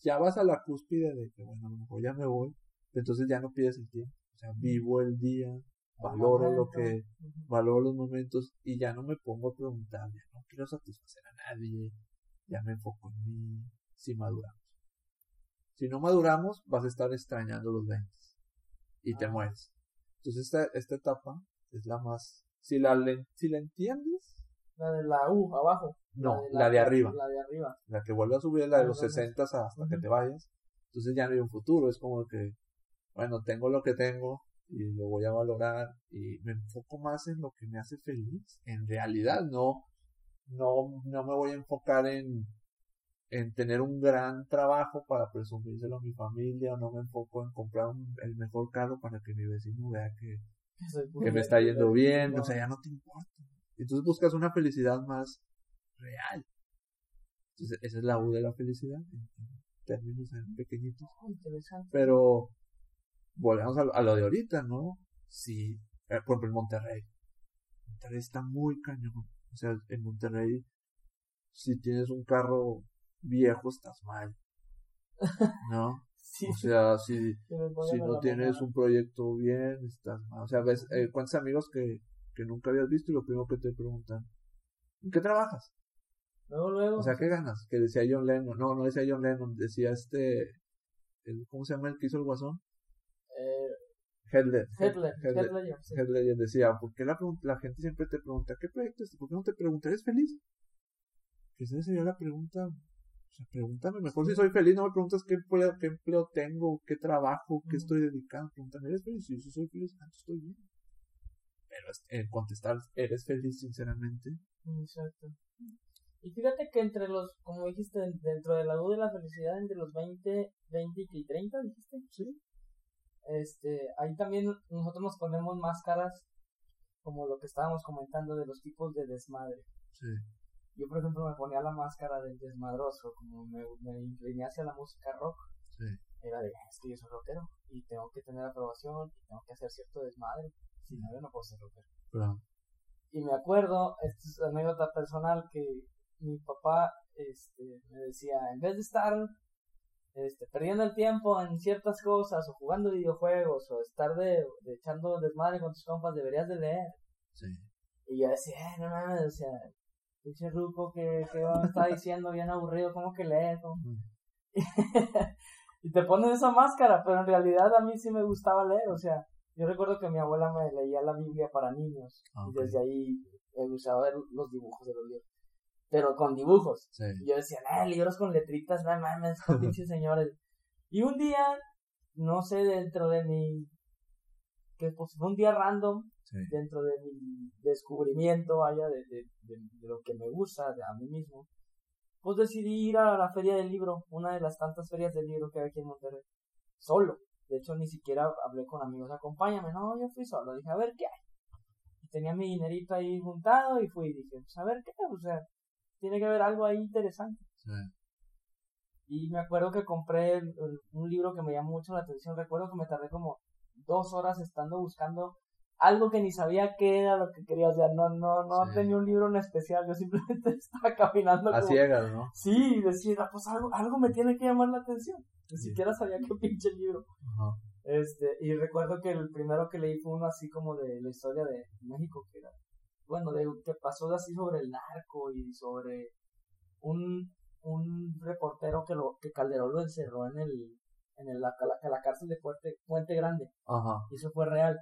S2: Ya vas a la cúspide de que, bueno, a lo mejor ya me voy, entonces ya no pides el tiempo. O sea, vivo el día, valoro lo que, valoro los momentos y ya no me pongo a preguntar, ya no quiero satisfacer a nadie, ya me enfoco en mí, si maduramos. Si no maduramos, vas a estar extrañando los 20 y te mueres. Entonces esta, esta etapa es la más, si la, si la entiendes,
S1: la de la U, abajo.
S2: No, la de, arriba.
S1: La de arriba.
S2: La que vuelve a subir, la de los 60 hasta que te vayas. Entonces ya no hay un futuro, es como que, bueno, tengo lo que tengo y lo voy a valorar y me enfoco más en lo que me hace feliz. En realidad, no, no, no me voy a enfocar en, en tener un gran trabajo para presumírselo a mi familia, no me enfoco en comprar el mejor carro para que mi vecino vea que, que me está yendo bien, o sea, ya no te importa. Entonces buscas una felicidad más real. Entonces esa es la U de la felicidad en, términos pequeñitos. Pero volvemos a, lo de ahorita, ¿no? Si, eh, por ejemplo, en Monterrey. Monterrey está muy cañón. O sea, en Monterrey, si tienes un carro viejo, estás mal. ¿No? [laughs] O sea, si, si no tienes un proyecto bien, estás mal. O sea, ves, eh, ¿cuántos amigos que que nunca habías visto y lo primero que te preguntan, ¿en qué trabajas?
S1: Luego, luego.
S2: O sea, ¿qué ganas? Que decía John Lennon. No, no decía John Lennon, decía este, el, ¿cómo se llama el que hizo el guasón?
S1: Eh,
S2: Headler.
S1: Headler. Headler,
S2: Headler decía, ¿por qué la, la gente siempre te pregunta, ¿qué proyecto es? ¿Por qué no te preguntas, ¿eres feliz? Que esa sería la pregunta. O sea, pregúntame, mejor si soy feliz, no me preguntas qué empleo, qué empleo tengo, qué trabajo, qué estoy dedicando. Pregúntame, ¿eres feliz? Si yo soy feliz, estoy bien pero contestar, ¿eres feliz sinceramente?
S1: Exacto. Y fíjate que entre los, como dijiste, dentro de la duda de la felicidad, entre los 20, 20 y 30, dijiste.
S2: Sí.
S1: Este, ahí también nosotros nos ponemos máscaras, como lo que estábamos comentando de los tipos de desmadre.
S2: Sí.
S1: Yo, por ejemplo, me ponía la máscara del desmadroso, como me, me incliné hacia la música rock.
S2: Sí.
S1: Era de, es que yo soy rockero y tengo que tener aprobación y tengo que hacer cierto desmadre si no, yo no puedo ser rockero. Y me acuerdo, esta es anécdota personal, que mi papá este, me decía, en vez de estar este, perdiendo el tiempo en ciertas cosas, o jugando videojuegos, o estar de, echando desmadre con tus compas, deberías de leer.
S2: Sí.
S1: Y yo decía, eh, no mames, o sea, pinche ruco que, que me está diciendo bien aburrido, ¿cómo que lees? [laughs] y te pones esa máscara, pero en realidad a mí sí me gustaba leer, o sea, yo recuerdo que mi abuela me leía la Biblia para niños
S2: ah,
S1: y desde ahí me gustaba ver los dibujos de los libros. Pero con dibujos. Y yo decía, ah, libros con letritas, no mames, [laughs] con pinches señores. Y un día, no sé, dentro de mi. que pues fue un día random, dentro de mi descubrimiento, allá de, de, de, lo que me gusta, de a mí mismo, pues decidí ir a la feria del libro, una de las tantas ferias del libro que hay aquí en Monterrey. Solo. De hecho, ni siquiera hablé con amigos, acompáñame. No, yo fui solo. Dije, a ver qué hay. Y tenía mi dinerito ahí juntado y fui. Y dije, pues a ver qué, o sea, tiene que haber algo ahí interesante.
S2: Sí.
S1: Y me acuerdo que compré un libro que me llamó mucho la atención. Recuerdo que me tardé como dos horas estando buscando algo que ni sabía qué era lo que quería. O sea, no, no, no tenía un libro en especial. Yo simplemente [laughs] estaba caminando.
S2: A ciegas, ¿no?
S1: Sí, decía, ah, pues algo, algo me tiene que llamar la atención. Ni siquiera sabía qué pinche libro. Este, y recuerdo que el primero que leí fue uno así como de la historia de México, que era, bueno, de que pasó así sobre el narco y sobre un, un reportero que lo, que Calderón lo encerró en el, en el, la, la, cárcel de Puente, Puente Grande. Y eso fue real.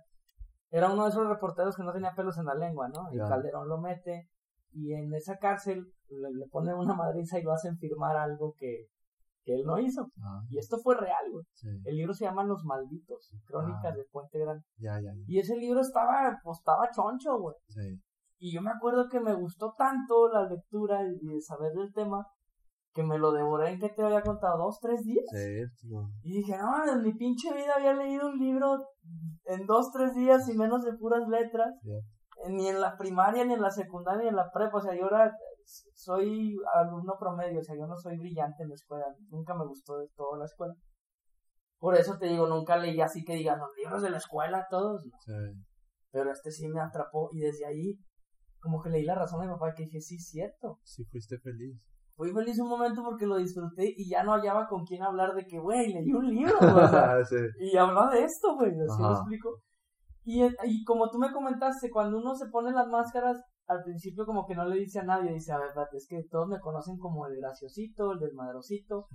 S1: Era uno de esos reporteros que no tenía pelos en la lengua, ¿no? Y Calderón lo mete y en esa cárcel le, le ponen una madriza y lo hacen firmar algo que, que él no hizo. Ah. Y esto fue real, güey. El libro se llama Los Malditos, Crónicas ah. de Puente Grande. Y ese libro estaba, pues estaba choncho, güey. Y yo me acuerdo que me gustó tanto la lectura y saber del tema que me lo devoré en que te había contado dos, tres días. Y dije, no, en mi pinche vida había leído un libro en dos, tres días y menos de puras letras. Ni en la primaria, ni en la secundaria, ni en la prepa. O sea, yo era soy alumno promedio, o sea, yo no soy brillante en la escuela, nunca me gustó de todo la escuela. Por eso te digo, nunca leí así que digan los libros de la escuela, todos, Pero este sí me atrapó y desde ahí, como que leí la razón de mi papá que dije, sí, cierto.
S2: Sí, fuiste feliz.
S1: Fui feliz un momento porque lo disfruté y ya no hallaba con quién hablar de que, güey, leí un libro, [laughs] Y hablaba de esto, güey, así lo explico. Y, y como tú me comentaste, cuando uno se pone las máscaras, al principio como que no le dice a nadie, dice, a ver, es que todos me conocen como el graciosito, el desmadrosito.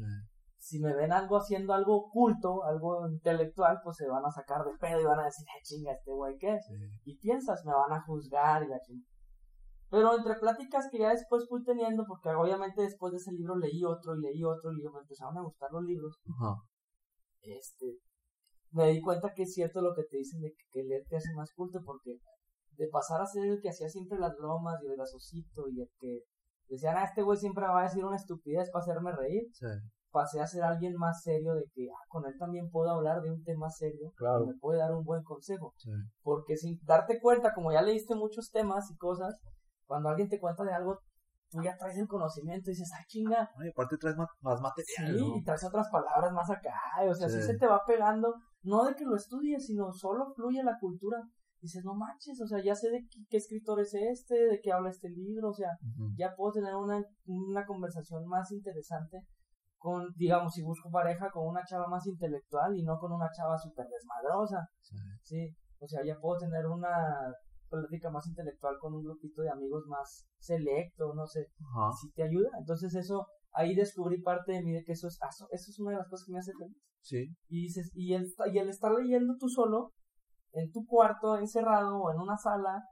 S1: Si me ven algo haciendo algo oculto, algo intelectual, pues se van a sacar de pedo y van a decir, chinga, este güey, ¿qué es? Y piensas, me van a juzgar y la chinga. Pero entre pláticas que ya después fui teniendo, porque obviamente después de ese libro leí otro y leí otro y me empezaron a gustar los libros. Este, me di cuenta que es cierto lo que te dicen de que leer te hace más culto porque de pasar a ser el que hacía siempre las bromas y el grasosito y el que decían, ah, este güey siempre va a decir una estupidez para hacerme reír. Pasé a ser alguien más serio de que ah, con él también puedo hablar de un tema serio y me puede dar un buen consejo. Porque sin darte cuenta, como ya leíste muchos temas y cosas, cuando alguien te cuenta de algo, tú ya traes el conocimiento y dices, ah, chinga.
S2: y aparte traes más, material.
S1: Sí, y traes otras palabras más acá. O sea, sí. se te va pegando, no de que lo estudies, sino solo fluye la cultura dices, no manches, o sea, ya sé de qué, escritor es este, de qué habla este libro, o sea, ya puedo tener una, una conversación más interesante con, digamos, si busco pareja con una chava más intelectual y no con una chava súper desmadrosa, sí. o sea, ya puedo tener una plática más intelectual con un grupito de amigos más selecto, no sé, si te ayuda, entonces eso, ahí descubrí parte de mí de que eso es, eso, eso es una de las cosas que me hace feliz.
S2: Sí.
S1: Y dices, y el, y el estar leyendo tú solo, en tu cuarto encerrado o en una sala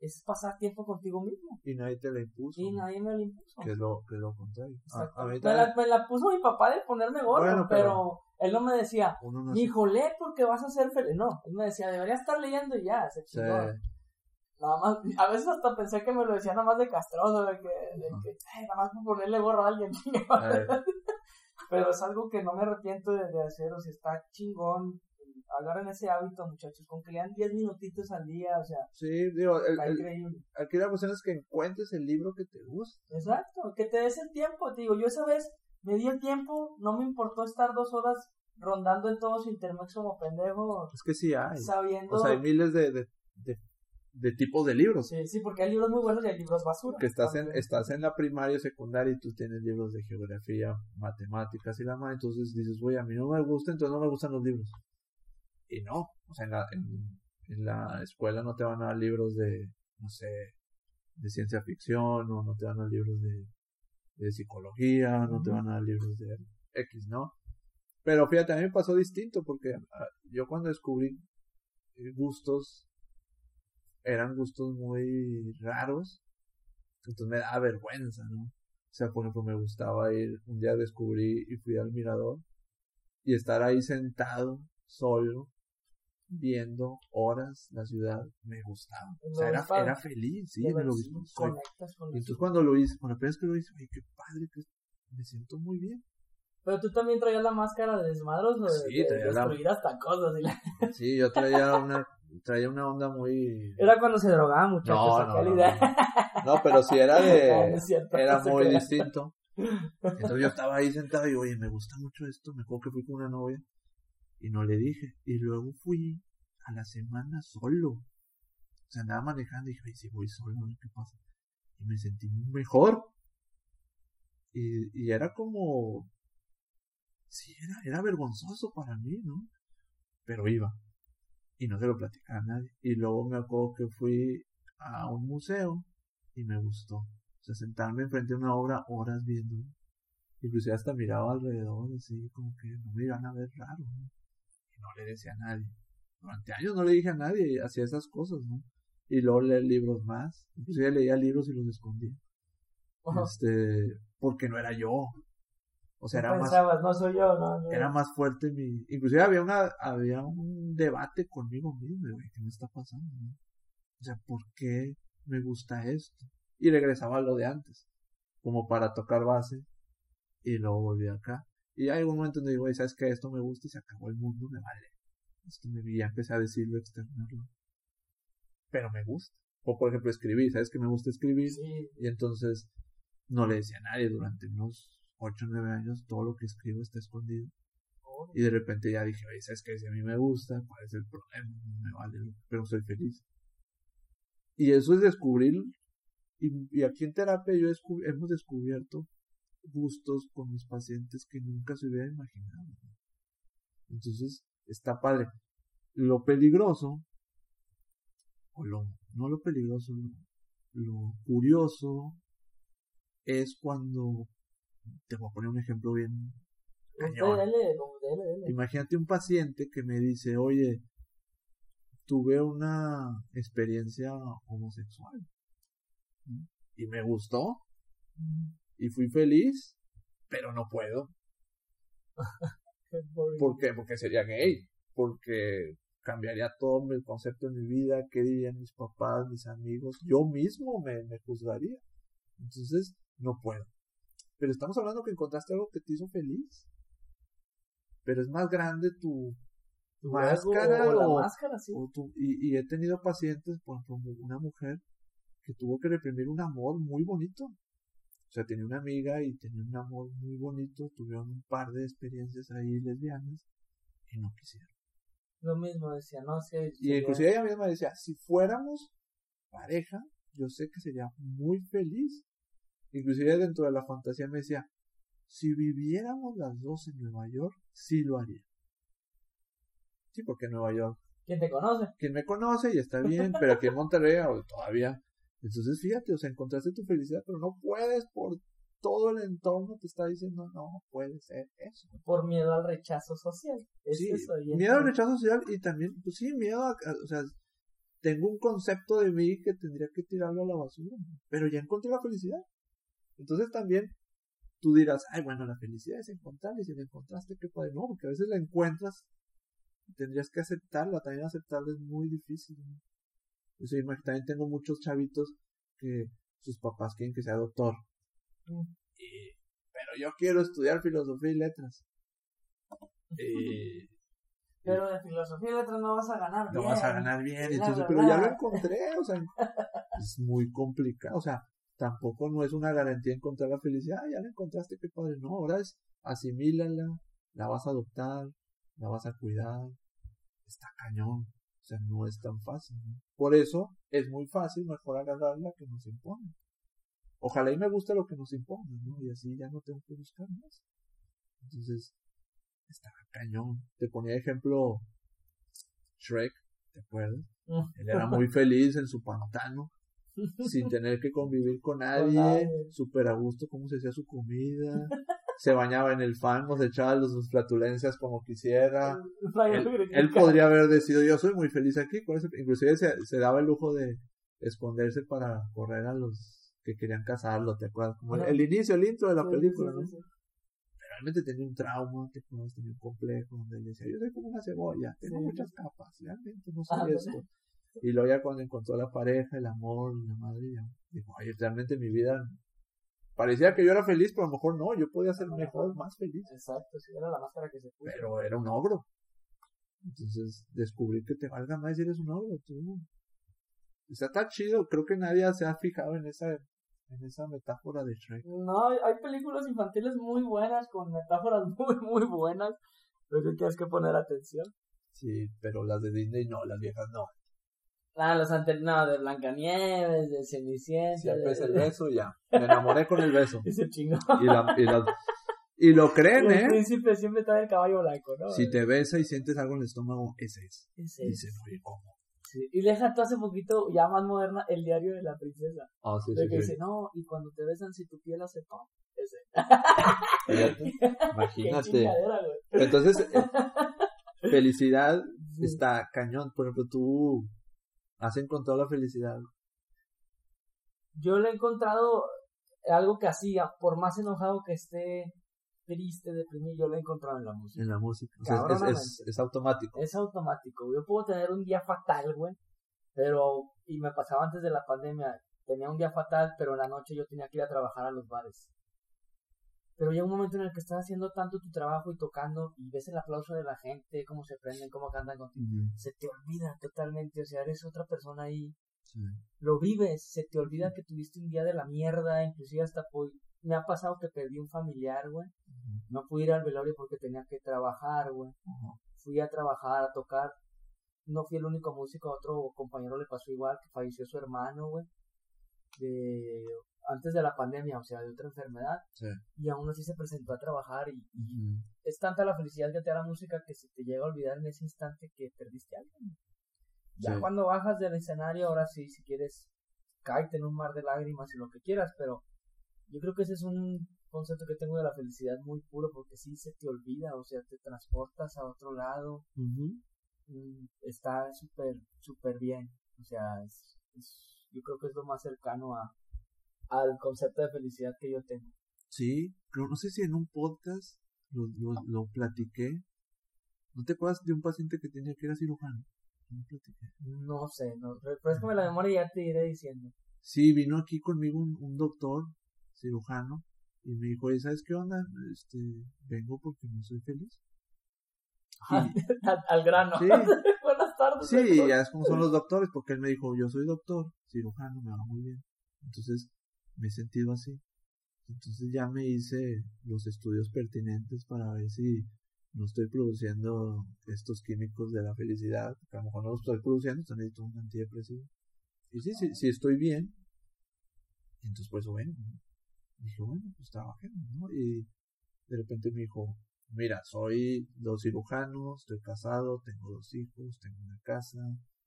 S1: es pasar tiempo contigo mismo.
S2: Y nadie te la impuso.
S1: Y nadie me
S2: la
S1: impuso.
S2: Que es lo, que lo contrario.
S1: me, la, puso mi papá de ponerme gordo, pero, él no me decía, hijo, lee porque vas a ser feliz. No, él me decía, debería estar leyendo y ya, se Nada más, [laughs] a veces hasta pensé que me lo decía nada más de castroso, de que, de que nada más por ponerle gorro a alguien. [laughs] pero es algo que no me arrepiento de, de hacer, o sea, está chingón agarren ese hábito, muchachos, con que lean 10 minutitos al día, o sea.
S2: Sí, digo, el, aquí la cuestión es que encuentres el libro que te gusta.
S1: Exacto, que te des el tiempo, te digo, yo esa vez me di el tiempo, no me importó estar dos horas rondando en todo su intermex como pendejo.
S2: Es que sí hay.
S1: Sabiendo.
S2: O sea, hay miles de, de, de, tipos de libros.
S1: Sí, sí, porque hay libros muy buenos y hay libros basura.
S2: Que estás en, estás en la primaria, secundaria y tú tienes libros de geografía, matemáticas y la más, entonces dices, güey, a mí no me gusta, entonces no me gustan los libros. Y no, o sea, en la, en, la escuela no te van a dar libros de, no sé, de ciencia ficción, o no te van a dar libros de, de psicología, no te van a dar libros de X, ¿no? Pero fíjate, a mí me pasó distinto porque ah, yo cuando descubrí gustos, eran gustos muy raros, entonces me da vergüenza, ¿no? O sea, por ejemplo, me gustaba ir, un día descubrí y fui al mirador y estar ahí sentado, solo, viendo horas la ciudad, me gustaba. O sea, era, era feliz, sí, me lo hizo. Y entonces cuando lo hice, cuando la vez que lo hice, ay, qué padre, que me siento muy bien.
S1: Pero tú también traías la máscara de desmadros o de, sí, de destruir hasta cosas.
S2: Sí, yo traía una, traía una onda muy...
S1: Era cuando se drogaba mucho.
S2: No, no, no, no, pero si era de... [laughs] era muy distinto. Entonces yo [laughs] estaba ahí sentado y, oye, me gusta mucho esto, me acuerdo que fui con una novia y no le dije. Y luego fui a la semana solo. O sea, andaba manejando y dije, oye, si voy solo, ¿qué pasa? Y me sentí mejor. Y, y era como, sí, era, era vergonzoso para mí, ¿no? Pero iba. Y no se lo platicaba a nadie. Y luego me acuerdo que fui a un museo y me gustó. O sea, sentarme enfrente de una obra horas viendo. Inclusive hasta miraba alrededor, así como que no me iban a ver raro. ¿no? Y no le decía a nadie. Durante años no le dije a nadie, hacía esas cosas, ¿no? Y luego leer libros más. Inclusive leía libros y los escondía. Este, porque no era yo. O sea, era más,
S1: no soy yo, no,
S2: era más fuerte mi, inclusive había una, había un debate conmigo mismo, güey, ¿qué me está pasando? O sea, ¿por qué me gusta esto? Y regresaba a lo de antes, como para tocar base, y luego volví acá. Y hay un momento donde digo, güey, ¿sabes qué? Esto me gusta y se acabó el mundo, me vale. Esto me, y ya empecé a decirlo, externarlo. Pero me gusta. O por ejemplo, escribir, ¿sabes que me gusta escribir?
S1: Sí.
S2: Y entonces no le decía a nadie durante unos 8 o 9 años, todo lo que escribo está escondido.
S1: Oh,
S2: Y de repente ya dije, oye, ¿sabes qué? Si a mí me gusta, ¿cuál es el problema? Me vale, pero soy feliz. Y eso es descubrir, y, y aquí en terapia yo descub- hemos descubierto gustos con mis pacientes que nunca se hubiera imaginado. Entonces, está padre. Lo peligroso, o lo, no lo peligroso, lo, lo curioso es cuando, te voy a poner un ejemplo bien cañón.
S1: Dale, dale, dale, dale.
S2: Imagínate un paciente que me dice, oye, tuve una experiencia homosexual y me gustó y fui feliz, pero no puedo. [laughs] ¿Por qué? Porque sería gay, porque cambiaría todo el concepto de mi vida, qué dirían mis papás, mis amigos, yo mismo me, me juzgaría. Entonces, no puedo. Pero estamos hablando que encontraste algo que te hizo feliz. Pero es más grande tu,
S1: Tu
S2: máscara
S1: o la
S2: o-
S1: máscara, sí.
S2: o tu- y, y he tenido pacientes, por ejemplo, una mujer que tuvo que reprimir un amor muy bonito. O sea, tenía una amiga y tenía un amor muy bonito, tuvieron un par de experiencias ahí lesbianas y no quisieron.
S1: Lo mismo decía, no sé.
S2: Y
S1: sería-
S2: inclusive ella misma decía, si fuéramos pareja, yo sé que sería muy feliz. Inclusive dentro de la fantasía me decía, si viviéramos las dos en Nueva York, sí lo haría. Sí, porque en Nueva York
S1: ¿Quién te conoce?
S2: quien me conoce y está bien, pero aquí en Monterrey todavía. Entonces fíjate, o sea, encontraste tu felicidad, pero no puedes por todo el entorno te está diciendo no puede ser eso.
S1: Por miedo al rechazo social. Es
S2: Sí,
S1: eso. y
S2: miedo al rechazo social y también, pues sí, miedo a, o sea, tengo un concepto de mí que tendría que tirarlo a la basura, pero ya encontré la felicidad. Entonces también tú dirás, ay, bueno, la felicidad es encontrarla y si la encontraste, qué padre. No, porque a veces la encuentras y tendrías que aceptarla, también aceptarla es muy difícil. ¿no? Yo soy, también tengo muchos chavitos que sus papás quieren que sea doctor.
S1: Mm.
S2: Y, pero yo quiero estudiar filosofía y letras. [laughs] Y
S1: Pero de filosofía y letras no vas a ganar
S2: no
S1: bien.
S2: vas a ganar bien. Entonces, pero ya lo encontré, o sea, [laughs] es muy complicado, o sea, tampoco no es una garantía encontrar la felicidad, ah, ya la encontraste, qué padre, no, ahora es asimílala, la vas a adoptar, la vas a cuidar, está cañón, o sea, no es tan fácil. ¿no? Por eso es muy fácil mejor agarrar la que nos impone. Ojalá y me guste lo que nos impone, ¿no? Y así ya no tengo que buscar más. Entonces, está cañón. Te ponía ejemplo Shrek, ¿te acuerdas?
S1: Mm.
S2: Él era muy feliz en su pantano, sin [laughs] tener que convivir con nadie, súper a gusto cómo se hacía su comida, [laughs] se bañaba en el fango, se echaba los- sus flatulencias como quisiera. Él, él podría haber decidido, yo soy muy feliz aquí, con inclusive se, se daba el lujo de esconderse para correr a los que querían casarlo, ¿te acuerdas? Como el, inicio, el intro de la
S1: Sí,
S2: película, ¿no?
S1: sí, sí.
S2: realmente tenía un trauma, te acuerdas, tenía un complejo donde él decía, yo soy como una cebolla, tengo muchas capas, realmente no soy
S1: Ándale.
S2: esto. Y luego ya cuando encontró la pareja, el amor, la madre, ya dijo, oye, realmente mi vida parecía que yo era feliz, pero a lo mejor no, yo podía ser mejor, más feliz,
S1: Exacto, sí, era la máscara que se puso.
S2: pero era un ogro. Entonces descubrí que te valga más si eres un ogro, tú. O sea, está chido, creo que nadie se ha fijado en esa, en esa metáfora de Shrek.
S1: No, hay películas infantiles muy buenas, con metáforas [laughs] muy, muy buenas, pero que tienes que poner atención.
S2: Sí, pero las de Disney no, las viejas no.
S1: Ah, los anteriores, no, de Blancanieves, de Cenicienta.
S2: Siempre es el beso y ya. Me enamoré con el beso. [laughs]
S1: Y se chingó.
S2: Y, la, y, la- y lo creen,
S1: el
S2: ¿eh?
S1: príncipe siempre trae el caballo blanco, ¿no?
S2: Si te besa y sientes algo en el estómago, ese es.
S1: Ese es.
S2: oye, ¿cómo?
S1: Sí. Y deja tú hace poquito, ya más moderna, el diario de la princesa.
S2: Ah, sí,
S1: De
S2: sí,
S1: que dice, no, y cuando te besan, si tu piel hace pum. Ese. [laughs]
S2: Imagínate. Entonces, eh, [laughs] felicidad está cañón. Por ejemplo, tú has encontrado la felicidad.
S1: Yo le he encontrado algo que hacía, por más enojado que esté, triste, deprimido, yo lo he encontrado en la música.
S2: En la música. O sea, es- es,
S1: Cabronamente.
S2: es, es automático.
S1: Es automático. Yo puedo tener un día fatal, güey. Pero, y me pasaba antes de la pandemia, tenía un día fatal, pero en la noche yo tenía que ir a trabajar a los bares. Pero llega un momento en el que estás haciendo tanto tu trabajo y tocando y ves el aplauso de la gente, cómo se prenden, cómo cantan contigo. Se te olvida totalmente, o sea, eres otra persona ahí.
S2: sí.
S1: Lo vives, se te olvida que tuviste un día de la mierda, inclusive hasta me ha pasado que perdí un familiar, güey. No pude ir al velorio porque tenía que trabajar, güey fui a trabajar, a tocar. No fui el único músico, a otro compañero le pasó igual, que falleció su hermano, güey. De, antes de la pandemia, o sea, de otra enfermedad.
S2: Sí.
S1: Y aún así se presentó a trabajar y, es tanta la felicidad que te da la música que se te llega a olvidar en ese instante que perdiste a alguien. Ya
S2: Sí.
S1: cuando bajas del escenario, ahora sí, si quieres, cáete en un mar de lágrimas y lo que quieras, pero yo creo que ese es un concepto que tengo de la felicidad muy puro porque sí se te olvida, o sea, te transportas a otro lado, mm, está súper, súper bien. O sea, es, es- yo creo que es lo más cercano a, al concepto de felicidad que yo tengo.
S2: Sí, pero no sé si en un podcast lo, lo, lo platiqué. ¿No te acuerdas de un paciente que tenía que era cirujano? No platiqué.
S1: No sé, no, refrescame la memoria y ya te iré diciendo.
S2: Sí, vino aquí conmigo un, un doctor cirujano y me dijo, oye, ¿sabes qué onda? Este, vengo porque no soy feliz. [laughs]
S1: al, al grano.
S2: Sí. [laughs]
S1: Buenas tardes.
S2: Sí,
S1: doctor.
S2: ya es como son los doctores, porque él me dijo, yo soy doctor, cirujano, me va muy bien. Entonces, me he sentido así. Entonces ya me hice los estudios pertinentes para ver si no estoy produciendo estos químicos de la felicidad, que a lo mejor no los estoy produciendo, entonces necesito un antidepresivo. Y sí, sí, sí estoy bien. Entonces por eso vengo. ¿no? Dije, bueno, pues trabajemos, ¿no? Y de repente me dijo, mira, soy dos cirujanos, estoy casado, tengo dos hijos, tengo una casa,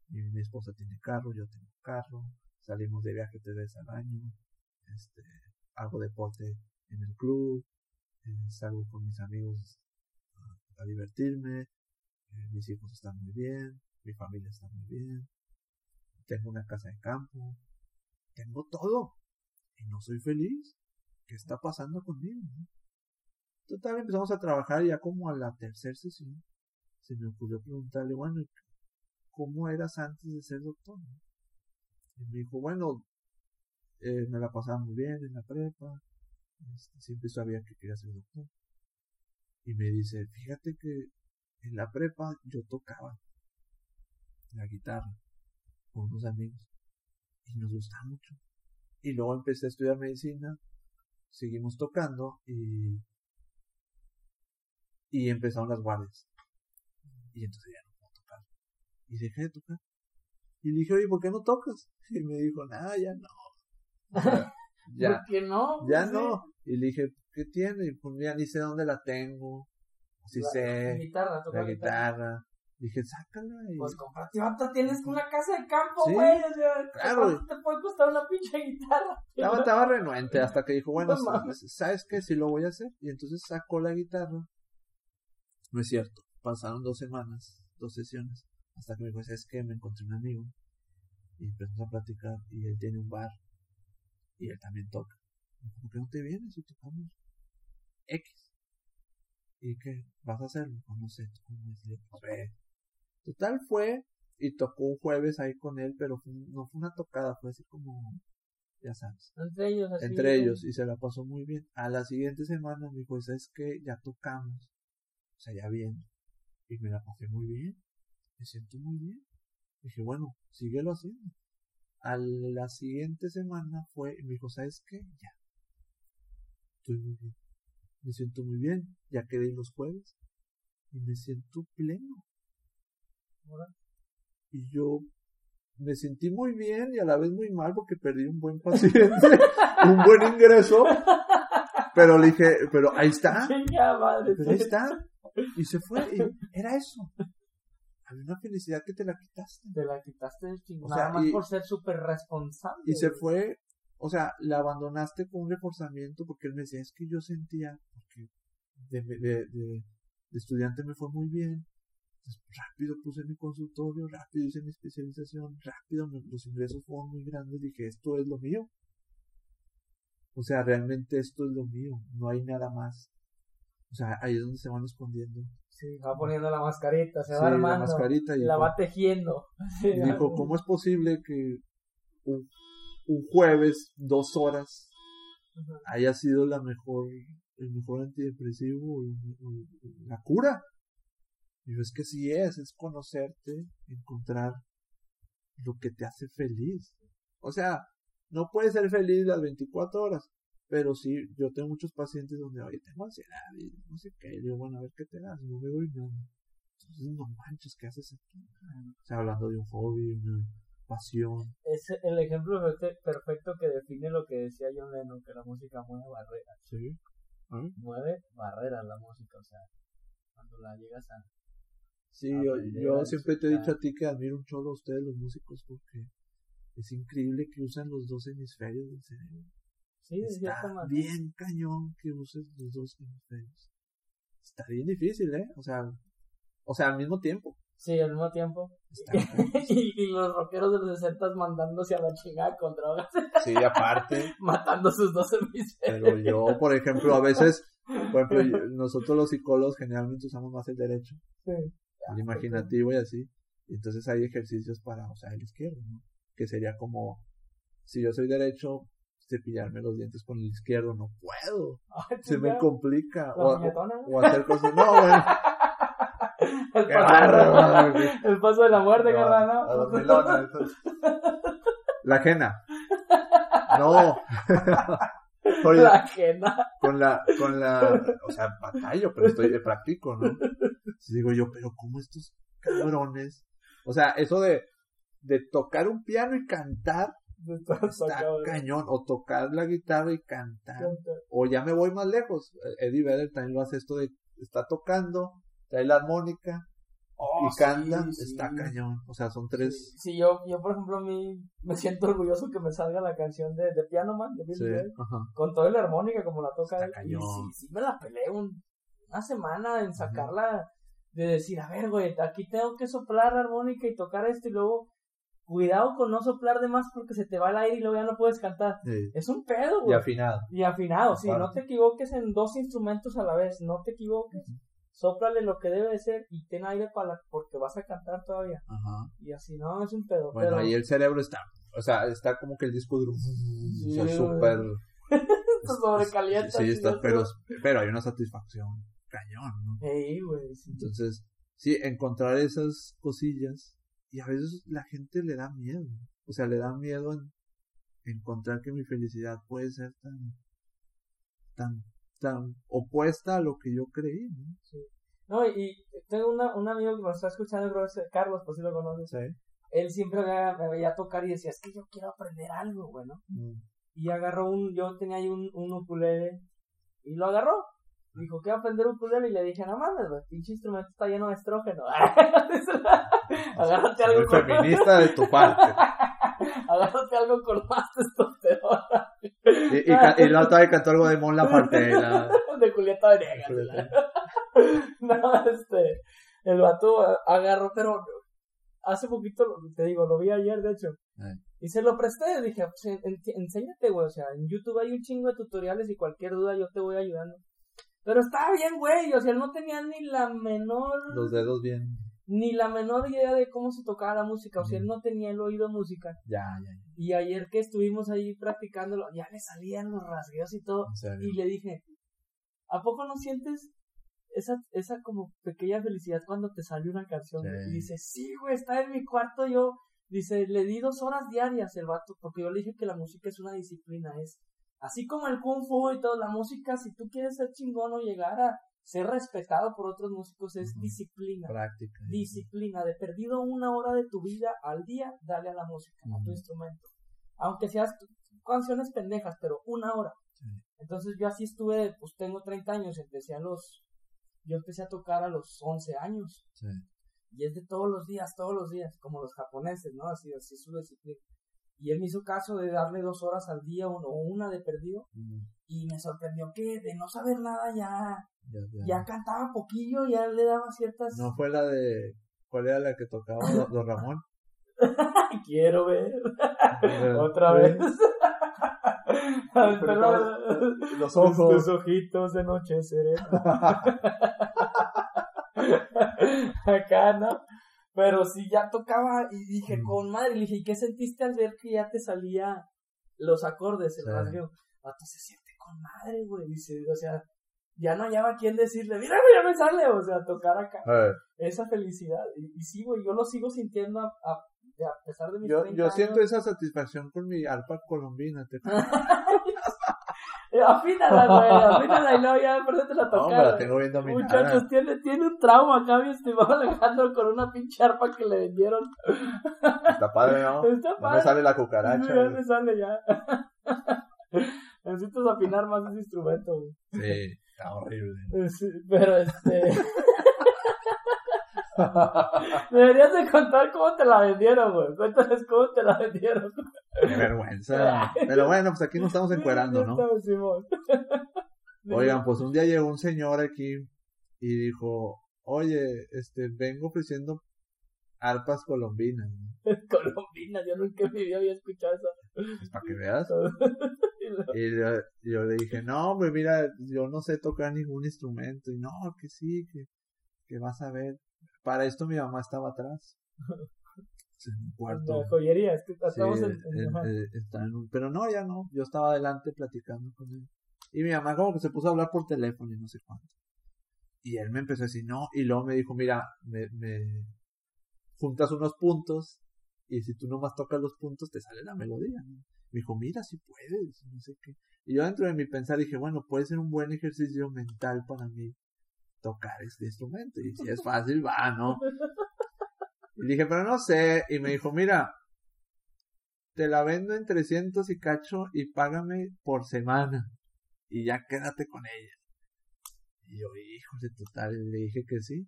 S2: mi esposa tiene carro, yo tengo carro, salimos de viaje tres veces al año, este, hago deporte en el club, eh, salgo con mis amigos a, divertirme, eh, mis hijos están muy bien, mi familia está muy bien, tengo una casa de campo, tengo todo y no soy feliz. ¿Qué está pasando conmigo? no? Total, empezamos a trabajar ya como a la tercera sesión se me ocurrió preguntarle, bueno, ¿y ¿cómo eras antes de ser doctor? Y me dijo, bueno, eh, me la pasaba muy bien en la prepa, este, siempre sabía que quería ser doctor. Y me dice, fíjate que en la prepa yo tocaba la guitarra con unos amigos y nos gustaba mucho. Y luego empecé a estudiar medicina, seguimos tocando y y empezaron las guardias. Y entonces ya no puedo tocar. Y dejé de tocar. Y le dije, oye, ¿por qué no tocas? Y me dijo, nada, ya no. O [laughs] ya,
S1: ¿Por qué no?
S2: ya
S1: Sí.
S2: no. Y le dije, ¿qué tiene? Y pues ya ni sé dónde la tengo. Si
S1: La-
S2: sé,
S1: la guitarra, tocar
S2: la guitarra. Dije, sácala. Y...
S1: Pues comprate otra, tienes una casa de campo,
S2: Sí,
S1: güey. o sea,
S2: claro.
S1: ¿cuánto te puede costar una pinche guitarra?
S2: Estaba, estaba renuente hasta que dijo, bueno, [laughs]
S1: No.
S2: ¿sabes qué? Sí lo voy a hacer. Y entonces sacó la guitarra. No es cierto. Pasaron dos semanas, dos sesiones. Hasta que me dijo, ¿sabes qué? Me encontré un amigo. Y empezamos a platicar. Y él tiene un bar. Y él también toca. ¿Por qué no te vienes y tocamos X? ¿Y qué? ¿Vas a hacerlo? "Pues No, sé. ¿Cómo es? "Pues ve". Total fue. Y tocó un jueves ahí con él. Pero fue- no fue una tocada. Fue así como... Ya sabes
S1: Entre ellos, así.
S2: entre ellos y se la pasó muy bien. A la siguiente semana me dijo, ¿sabes qué? Ya tocamos. O sea, ya bien. Y me la pasé muy bien. Me siento muy bien. Dije, bueno, síguelo haciendo. A la siguiente semana fue, y me dijo, ¿sabes qué? Ya. Estoy muy bien. Me siento muy bien. Ya quedé los jueves. Y me siento pleno. Y yo me sentí muy bien y a la vez muy mal porque perdí un buen paciente, [laughs] un buen ingreso. Pero le dije, pero ahí está. pero ahí está. Y se fue. Y era eso. Había una felicidad que te la quitaste.
S1: Te la quitaste nada más por ser súper responsable.
S2: Y se fue, o sea, la abandonaste con un reforzamiento porque él me decía, es que yo sentía, porque de, de, de estudiante me fue muy bien, rápido puse mi consultorio, rápido hice mi especialización, rápido los ingresos fueron muy grandes, dije, esto es lo mío. O sea, realmente esto es lo mío, no hay nada más. O sea, ahí es donde se van escondiendo.
S1: Sí, va poniendo la mascarita, se va armando. La mascarita y la va tejiendo.
S2: Y dijo, ¿cómo es posible que un, un jueves, dos horas, haya sido la mejor, el mejor antidepresivo, la cura? Y es que sí es, es conocerte, encontrar lo que te hace feliz. O sea, no puedes ser feliz las 24 horas, pero sí, yo tengo muchos pacientes donde, oye, tengo ansiedad y no sé qué, y digo, bueno, a ver qué te das, no me doy nada. Entonces, no manches, ¿qué haces aquí? O sea, hablando de un hobby, una pasión.
S1: Es el ejemplo perfecto que define lo que decía John Lennon, que la música mueve barreras.
S2: Sí.
S1: Mueve barreras la música, o sea, cuando la llegas a
S2: Sí, yo, yo siempre te he dicho a ti que admiro un chorro a ustedes los músicos porque es increíble que usan los dos hemisferios del cerebro.
S1: Sí,
S2: Está bien cañón que uses los dos hemisferios. Está bien difícil, ¿eh? O sea, o sea, al mismo tiempo.
S1: Sí, al mismo tiempo. [laughs] y, los rockeros de los 60 mandándose a la chingada con drogas.
S2: sí, aparte. [laughs]
S1: Matando sus dos hemisferios.
S2: Pero yo, por ejemplo, a veces, por ejemplo, [laughs] nosotros los psicólogos generalmente usamos más el derecho. Sí el imaginativo y así. Entonces hay ejercicios para, o sea, el izquierdo, ¿no? Que sería como, si yo soy derecho, cepillarme los dientes con el izquierdo, no puedo. Se me complica. O, o, hacer cosas, no, bueno. [laughs]
S1: El paso, el paso de la muerte, carnal, ¿no? [laughs]
S2: La ajena. No. [laughs]
S1: la ajena.
S2: Con la, con la, o sea, batallo, pero estoy, practico, ¿no? digo yo, pero ¿cómo estos cabrones? O sea, eso de, de tocar un piano y cantar está cañón. O tocar la guitarra y cantar. O ya me voy más lejos. Eddie Vedder también lo hace esto de está tocando, trae la armónica oh, y canta, está cañón. O sea, son tres.
S1: Sí, yo, yo por ejemplo a mí me siento orgulloso que me salga la canción de, de Piano Man de Bill con toda la armónica como la toca él. Y sí, sí me la peleé una semana en sacarla de decir, a ver, güey, aquí tengo que soplar la armónica y tocar esto y luego cuidado con no soplar de más porque se te va el aire y luego ya no puedes cantar. Es un pedo, güey.
S2: Y afinado.
S1: Y afinado, sí, no te equivoques en dos instrumentos a la vez, no te equivoques. Sóplale lo que debe de ser y ten aire para porque vas a cantar todavía. Ajá. Y así no, es un pedo.
S2: Bueno, ahí el cerebro está, o sea, está como que el disco duro, sí, o sea, súper... [laughs]
S1: sobrecalienta.
S2: Sí, está, pero, pero hay una satisfacción cañón, ¿no?
S1: güey.
S2: Entonces, sí, encontrar esas cosillas y a veces la gente le da miedo, o sea, le da miedo en encontrar que mi felicidad puede ser tan, tan, tan opuesta a lo que yo creí, ¿no?
S1: Sí. No, y tengo una, un amigo que me está escuchando, Carlos, por si lo conoces. Sí. Él siempre me, veía tocar y decía, es que yo quiero aprender algo, bueno. Mm. Y agarró un, yo tenía ahí un, un ukulele y lo agarró Dijo, ¿qué aprender un ukulele? Y le dije, no mames, güey, pinche instrumento está lleno de estrógeno. [laughs] Agárrate algo
S2: con... feminista de tu parte. [laughs]
S1: Agárrate algo con más testosterona.
S2: y, y, y la otra vez cantó algo de Mon Laferte. [laughs]
S1: de Julieta Venegas. no, este, el vato agarró, pero hace poquito, te digo, lo vi ayer, de hecho. Y se lo presté, dije, pues, enséñate, güey, o sea, en YouTube hay un chingo de tutoriales y cualquier duda yo te voy ayudando. Pero estaba bien, güey. O sea, él no tenía ni la menor.
S2: Los dedos bien.
S1: Ni la menor idea de cómo se tocaba la música. O sea, él no tenía el oído música.
S2: Ya, ya, ya.
S1: Y ayer que estuvimos ahí practicándolo, ya le salían los rasgueos y todo. Y le dije, ¿a poco no sientes esa, esa como pequeña felicidad cuando te sale una canción? Y dice, sí, güey, está en mi cuarto yo Dice, le di dos horas diarias el vato, porque yo le dije que la música es una disciplina, es así como el kung fu y todo, la música, si tú quieres ser chingón o llegar a ser respetado por otros músicos, es disciplina.
S2: Práctica.
S1: Disciplina, de perdido una hora de tu vida al día, dale a la música, a tu instrumento. Aunque seas canciones pendejas, pero una hora. Entonces yo así estuve, pues tengo 30 años, empecé a los, yo empecé a tocar a los 11 años.
S2: Sí.
S1: Y es de todos los días, todos los días, como los japoneses, ¿no? Así, así su disciplina. Y él me hizo caso de darle dos horas al día o una de perdido. Y me sorprendió que de no saber nada ya,
S2: Ya, ya.
S1: ya cantaba poquillo, ya le daba ciertas...
S2: No fue la de. ¿Cuál era la que tocaba Don Ramón? [laughs]
S1: Quiero ver otra vez. [laughs]
S2: Los
S1: Tus
S2: ojos.
S1: ojitos de noche serena. [laughs] Acá, ¿no? Pero sí, ya tocaba y dije,
S2: Mm.
S1: con madre, le dije, ¿y qué sentiste al ver que ya te salía los acordes, el
S2: Sí.
S1: rasgueo? Vato, se siente con madre, güey. Dice, o sea, ya no hallaba quien decirle, mira, güey, ya me sale, o sea, tocar acá. Esa felicidad. Y, y sí, güey, yo lo sigo sintiendo a, a, a pesar de mis
S2: yo,
S1: 30
S2: yo siento
S1: años.
S2: esa satisfacción con mi arpa colombina. Te... [laughs]
S1: Eh, Afínala, güey, afínala y luego ya aprendete a
S2: No,
S1: tocar.
S2: me la tengo bien dominada.
S1: Muchachos, tiene, tiene un trauma acá, mi estimado Alejandro, con una pinche arpa que le vendieron.
S2: Está padre, ¿no?
S1: Está
S2: No me
S1: padre.
S2: sale la
S1: Sí,
S2: cucaracha.
S1: ya
S2: güey.
S1: me sale ya. [laughs] Necesitas afinar más ese instrumento, güey.
S2: Sí, está horrible.
S1: Eh, sí, Pero este. [laughs] [laughs] Deberías de contar cómo te la vendieron, güey. Cuéntales cómo te la vendieron.
S2: Qué vergüenza. Pero bueno, pues aquí nos estamos encuerando, ¿no? [laughs] Oigan, pues un día llegó un señor aquí y dijo, oye, este, vengo ofreciendo arpas colombinas, ¿no? [laughs]
S1: Colombina, yo nunca en mi vida había escuchado eso.
S2: Pues, para que veas.
S1: Y
S2: yo, yo le dije, no, hombre, mira, yo no sé tocar ningún instrumento. Y no, que sí, que, que vas a ver. Para esto mi mamá estaba atrás. [laughs] En un cuarto.
S1: La joyería, es que estamos en, en-
S2: en-
S1: ajá.
S2: eh, está en un- pero no, ya no. Yo estaba adelante platicando con él. Y mi mamá como que se puso a hablar por teléfono y no sé cuánto. Y él me empezó a decir, no. Y luego me dijo, mira, me, me juntas unos puntos y si tú nomás tocas los puntos te sale la melodía. ¿no? Me dijo, mira, si puedes, no sé qué. Y yo dentro de mi pensar dije, bueno, puede ser un buen ejercicio mental para mí tocar este instrumento. Y si es [laughs] fácil, va, ¿no? Y dije, pero no sé. Y me dijo, mira, te la vendo en 300 y cacho y págame por semana. Y ya quédate con ella. Y yo, híjole, total, le dije que sí.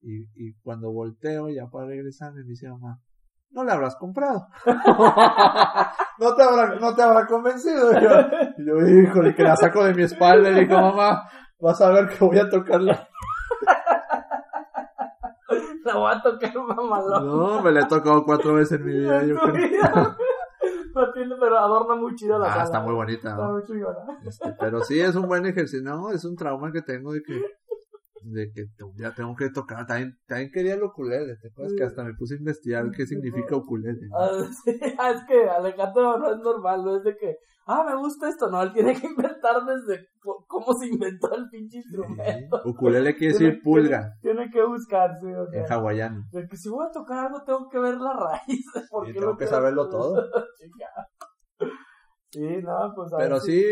S2: Y, y cuando volteo ya para regresarme me dice mamá, no la habrás comprado. [laughs] no te habrá, no te habrá convencido. Y yo, y yo, híjole, que la saco de mi espalda y le digo, mamá, vas a ver que voy a tocarla. [laughs]
S1: La voy a tocar mamalón.
S2: No, me la he tocado cuatro veces en mi vida.
S1: En
S2: Yo creo.
S1: vida. [laughs] No tiene, pero adorna muy chido la
S2: Ah,
S1: sala.
S2: está muy bonita,
S1: Está
S2: ¿no?
S1: muy chingona.
S2: Este, pero sí es un buen ejercicio, no, es un trauma que tengo de que de que te- ya tengo que tocar, también, también quería el ukulele, te acuerdas que hasta me puse a investigar qué significa ukulele.
S1: Ah, [laughs] sí, es que Alejandro no es normal, no es de que, ah, me gusta esto, no, él tiene que inventar desde cómo se inventó el pinche instrumento.
S2: Sí, Ukulele quiere [laughs] decir pulga
S1: Tiene que buscar, sí, o sea,
S2: en hawaiano.
S1: de que si voy a tocar algo tengo que ver la [laughs] raíz de por
S2: Sí,
S1: qué
S2: tengo que saberlo
S1: hacer.
S2: todo.
S1: Sí, no, pues
S2: Pero sí,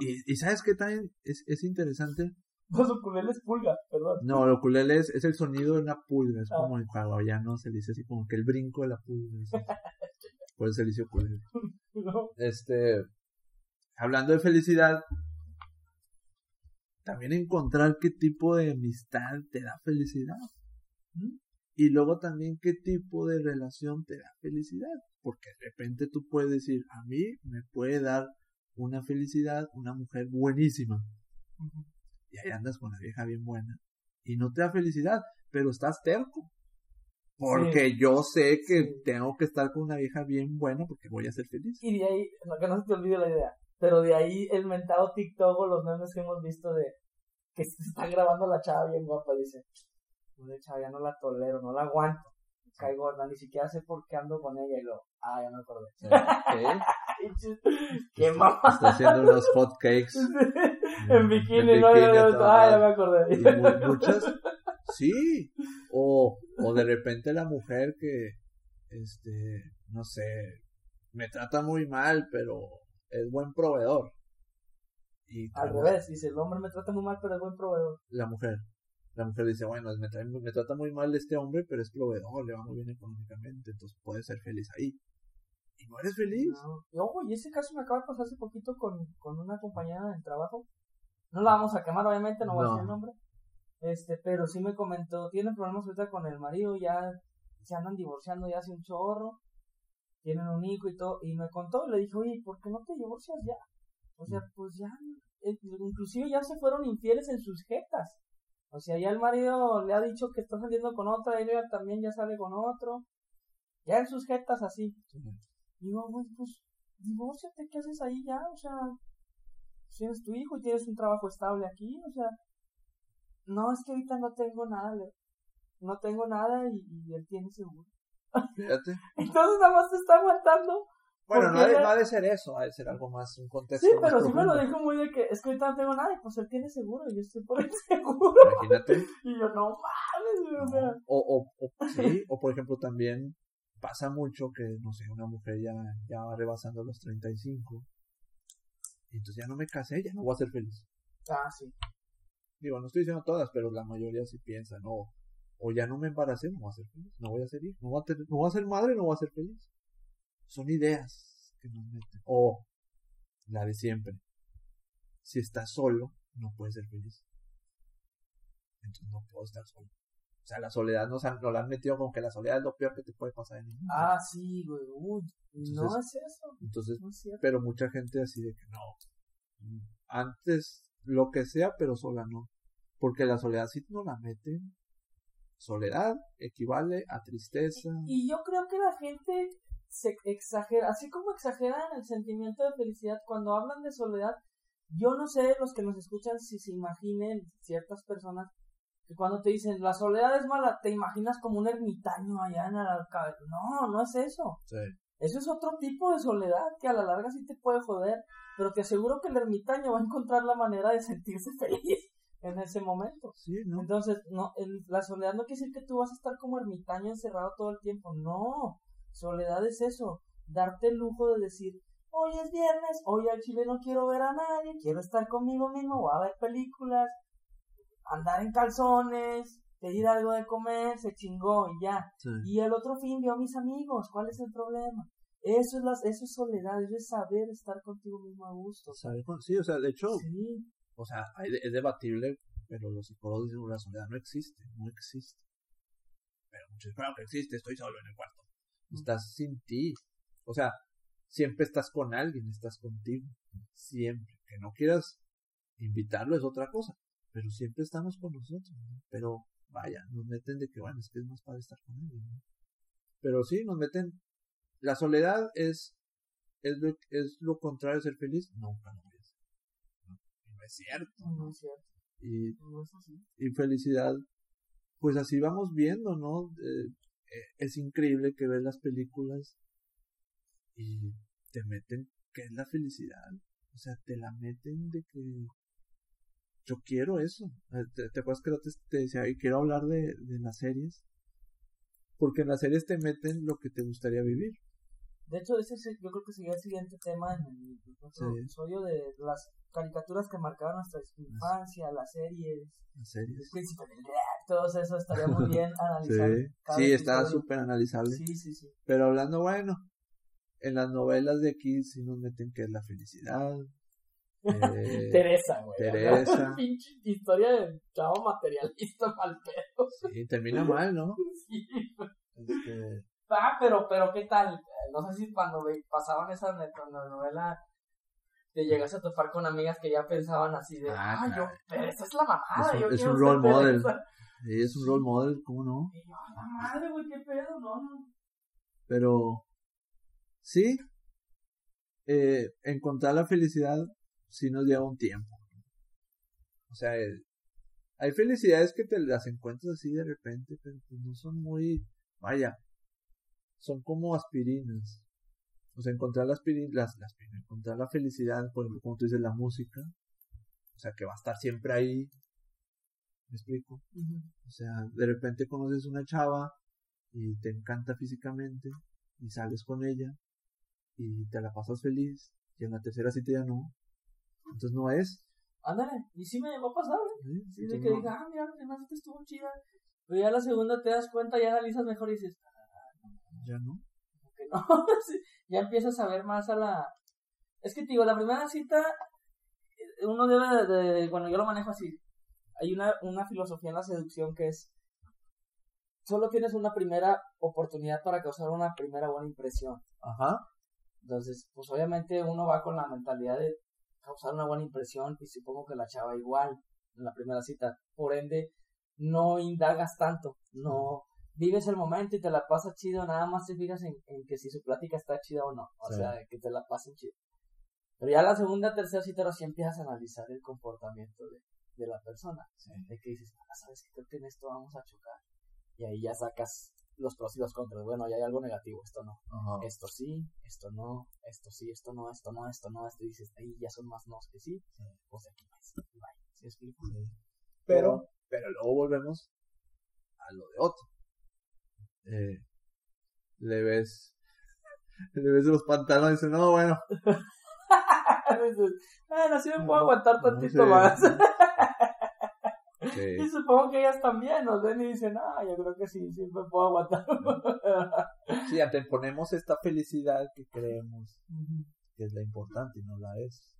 S2: y, y sabes que también es, es interesante, [laughs]
S1: Los ukuleles pulga, perdón.
S2: no, el ukulele es, es el sonido de una pulga, es
S1: Ah.
S2: como en hawaiano se le dice así como que el brinco de la pulga. [laughs] Por eso se le dice ukulele. [laughs]
S1: No,
S2: este, hablando de felicidad, también encontrar qué tipo de amistad te da felicidad.
S1: ¿Mm?
S2: Y luego también qué tipo de relación te da felicidad. Porque de repente tú puedes decir, a mí me puede dar una felicidad una mujer buenísima.
S1: Ujú.
S2: Y ahí andas con la vieja bien buena. Y no te da felicidad, pero estás terco. Porque yo sé que
S1: Sí.
S2: tengo que estar con una vieja bien buena porque voy a ser feliz.
S1: Y de ahí, no, que no se te olvide la idea, pero de ahí el mentado TikTok o los memes que hemos visto de que se está grabando la chava bien guapa, dice, "Una chava ya no la tolero, no la aguanto, cae gorda, ni siquiera sé por qué ando con ella y lo, ah, ya me acordé. Qué [laughs] mamá.
S2: Está haciendo unos hot cakes. [laughs]
S1: en bikini,
S2: En
S1: ¿no?
S2: a toda
S1: ah, ya me acordé.
S2: Muchas, sí. O, o de repente la mujer que, este, no sé, me trata muy mal, pero es buen proveedor. Y
S1: Al revés, dice, el hombre me trata muy mal, pero es buen proveedor.
S2: La mujer. La mujer dice, bueno, me, trae- me trata muy mal este hombre, pero es proveedor, le va muy bien económicamente, entonces puede ser feliz ahí. Y no eres feliz.
S1: No. Y ojo, y ese caso me acaba de pasar hace poquito con, con una compañera del trabajo. No la vamos a quemar, obviamente, no voy a
S2: No.
S1: decir el nombre. Este, pero sí me comentó, tiene problemas ahorita con el marido, ya se andan divorciando ya hace un chorro, tienen un hijo y todo, y me contó, le dije, oye, ¿por qué no te divorcias ya? O sea, pues ya, eh, inclusive ya se fueron infieles en sus jetas. O sea, ya el marido le ha dicho que está saliendo con otra, ella también ya sale con otro. Ya en sus jetas así. Digo, güey, pues, divórciate, ¿qué haces ahí ya? O sea, tienes tu hijo y tienes un trabajo estable aquí, o sea, no, es que ahorita no tengo nada, le- no tengo nada y, y él tiene seguro.
S2: Fíjate. [laughs]
S1: Entonces nada más te está aguantando.
S2: Bueno, no ha, de,
S1: ella-
S2: no ha de ser eso, ha de ser algo más, un contexto
S1: Sí, pero sí me lo dijo muy de que es que ahorita no tengo nada y pues él tiene seguro y yo estoy por el [laughs] seguro.
S2: Imagínate.
S1: Y yo, no mames, güey, o sea.
S2: O, o, o, sí, o por ejemplo también pasa mucho que, no sé, una mujer ya, ya va rebasando los 35 y entonces ya no me casé, ya no voy a ser feliz.
S1: Ah, sí.
S2: Digo, no estoy diciendo todas, pero la mayoría sí piensan, no, o ya no me embaracé, no voy a ser feliz, no voy a ser hijo, no voy a, tener- no voy a ser madre, no voy a ser feliz. Son ideas que nos meten. O la de siempre. Si estás solo, no puedes ser feliz. Entonces no puedo estar solo. O sea, la soledad nos, han, nos la han metido como que la soledad es lo peor que te puede pasar en el mundo.
S1: Ah, sí, güey. Uy, no es eso.
S2: Entonces,
S1: No es cierto.
S2: pero mucha gente así de que no. Antes, lo que sea, pero sola no. Porque la soledad sí no la meten. Soledad equivale a tristeza.
S1: Y yo creo que la gente se exagera, así como exageran el sentimiento de felicidad cuando hablan de soledad. Yo no sé, los que nos escuchan, si se imaginen ciertas personas que cuando te dicen la soledad es mala, te imaginas como un ermitaño allá en el alcalde. No, no es eso.
S2: Sí.
S1: Eso es otro tipo de soledad que a la larga sí te puede joder, pero te aseguro que el ermitaño va a encontrar la manera de sentirse [laughs] feliz en ese momento.
S2: Sí, ¿no?
S1: Entonces, no, el- la soledad no quiere decir que tú vas a estar como ermitaño encerrado todo el tiempo. No, soledad es eso, darte el lujo de decir, hoy es viernes, hoy al chile no quiero ver a nadie, quiero estar conmigo mismo, voy a ver películas, andar en calzones, pedir algo de comer, se chingó y ya.
S2: Sí.
S1: Y el otro fin vio a mis amigos, ¿cuál es el problema? Eso es, las, eso es soledad, eso es saber estar contigo mismo a gusto.
S2: Sí, o sea, de hecho,
S1: Sí,
S2: o sea, es debatible, pero los psicólogos dicen la soledad no existe, no existe. Pero muchos, claro que existe, estoy solo en el cuarto. Estás sin ti. O sea, siempre estás con alguien, estás contigo. Siempre. Que no quieras invitarlo es otra cosa. Pero siempre estamos con nosotros. ¿no? Pero vaya, nos meten de que, bueno, es que es más para estar con. ¿no? Pero sí, nos meten. La soledad es, es, lo, es lo contrario de ser feliz. Nunca lo es. No, no es cierto.
S1: no es cierto,
S2: Y
S1: no es así.
S2: y felicidad, pues así vamos viendo, ¿no? Eh, es increíble que ves las películas y te meten qué es la felicidad. O sea, te la meten de que yo quiero eso. Eh, ¿Te, te acuerdas que te, te decía, y quiero hablar de, de las series? Porque en las series te meten lo que te gustaría vivir.
S1: De hecho, ese es- yo creo que sería el siguiente tema en el
S2: Sí.
S1: episodio de las caricaturas que marcaban nuestra infancia, las series,
S2: Las
S1: el
S2: series.
S1: príncipe del rap, todo eso estaría muy bien [laughs] analizar.
S2: Sí, está súper analizable.
S1: Sí, sí, sí.
S2: Pero hablando, bueno, en las novelas de aquí sí nos meten que es la felicidad. Eh,
S1: Teresa, güey.
S2: Teresa. [laughs]
S1: Pinche historia de chavo materialista [laughs] mal pedo.
S2: sí, termina mal, ¿no? [laughs]
S1: Sí.
S2: Este,
S1: Ah, pero, pero, ¿qué tal? No sé si cuando pasaban esa novela te llegas a topar con amigas que ya pensaban así de,
S2: Ah,
S1: ah, yo,
S2: claro.
S1: Teresa es la mamada,
S2: Es un-
S1: yo
S2: es un role model.
S1: Teresa".
S2: sí, es un role model, ¿cómo no?
S1: Y yo, "A la madre, güey, qué pedo, no, no.
S2: Pero sí, eh, encontrar la felicidad sí nos lleva un tiempo. O sea, eh, hay felicidades que te las encuentras así de repente, pero pues no son muy, vaya, son como aspirinas. O sea, encontrar la aspirina, las, la aspirina, encontrar la felicidad, por ejemplo, como tú dices, la música, o sea, que va a estar siempre ahí. ¿Me explico? O sea, de repente conoces una chava y te encanta físicamente y sales con ella y te la pasas feliz y en la tercera cita ya no. Entonces no es.
S1: Ándale, y sí me llegó a pasar, ¿eh?
S2: ¿sí?
S1: Sí, de que
S2: no-
S1: diga, ah, mira, la primera cita estuvo chida. Pero ya la segunda te das cuenta, ya analizas mejor y dices,
S2: ya no.
S1: que no. [laughs] Ya empiezas a ver más a la. Es que te digo, la primera cita, eh, uno debe de. de- bueno, yo lo manejo así. Hay una, una filosofía en la seducción que es. Solo tienes una primera oportunidad para causar una primera buena impresión.
S2: Ajá.
S1: Entonces, pues obviamente uno va con la mentalidad de causar una buena impresión y supongo que la chava igual en la primera cita. Por ende, no indagas tanto, no vives el momento y te la pasas chido, nada más te fijas en, en que si su plática está chida o no, o
S2: Sí.
S1: sea, que te la pasen chido. Pero ya la segunda, tercera cita, sí empiezas a analizar el comportamiento de, de la persona. De que dices, ah, sabes que creo que en esto vamos a chocar. Y ahí ya sacas los pros y los contras. Bueno, ya hay algo negativo, esto no
S2: Ajá.
S1: esto sí, esto no, esto sí, esto no, esto no, esto no, esto dices, ahí ya son más nos que sí, pues aquí más, bye. ¿Sí explico?
S2: Pero, pero luego volvemos a lo de otro. Eh, le ves, [laughs] le ves los pantalones y dice, no, bueno, [laughs]
S1: Dices, bueno, sí me puedo aguantar
S2: no
S1: tantito
S2: sé.
S1: más. [laughs]
S2: Sí. [laughs]
S1: y supongo que ellas también nos ven y dicen, ah, yo creo que sí, me puedo aguantar.
S2: Sí, anteponemos esta felicidad que creemos que es la importante y no la es.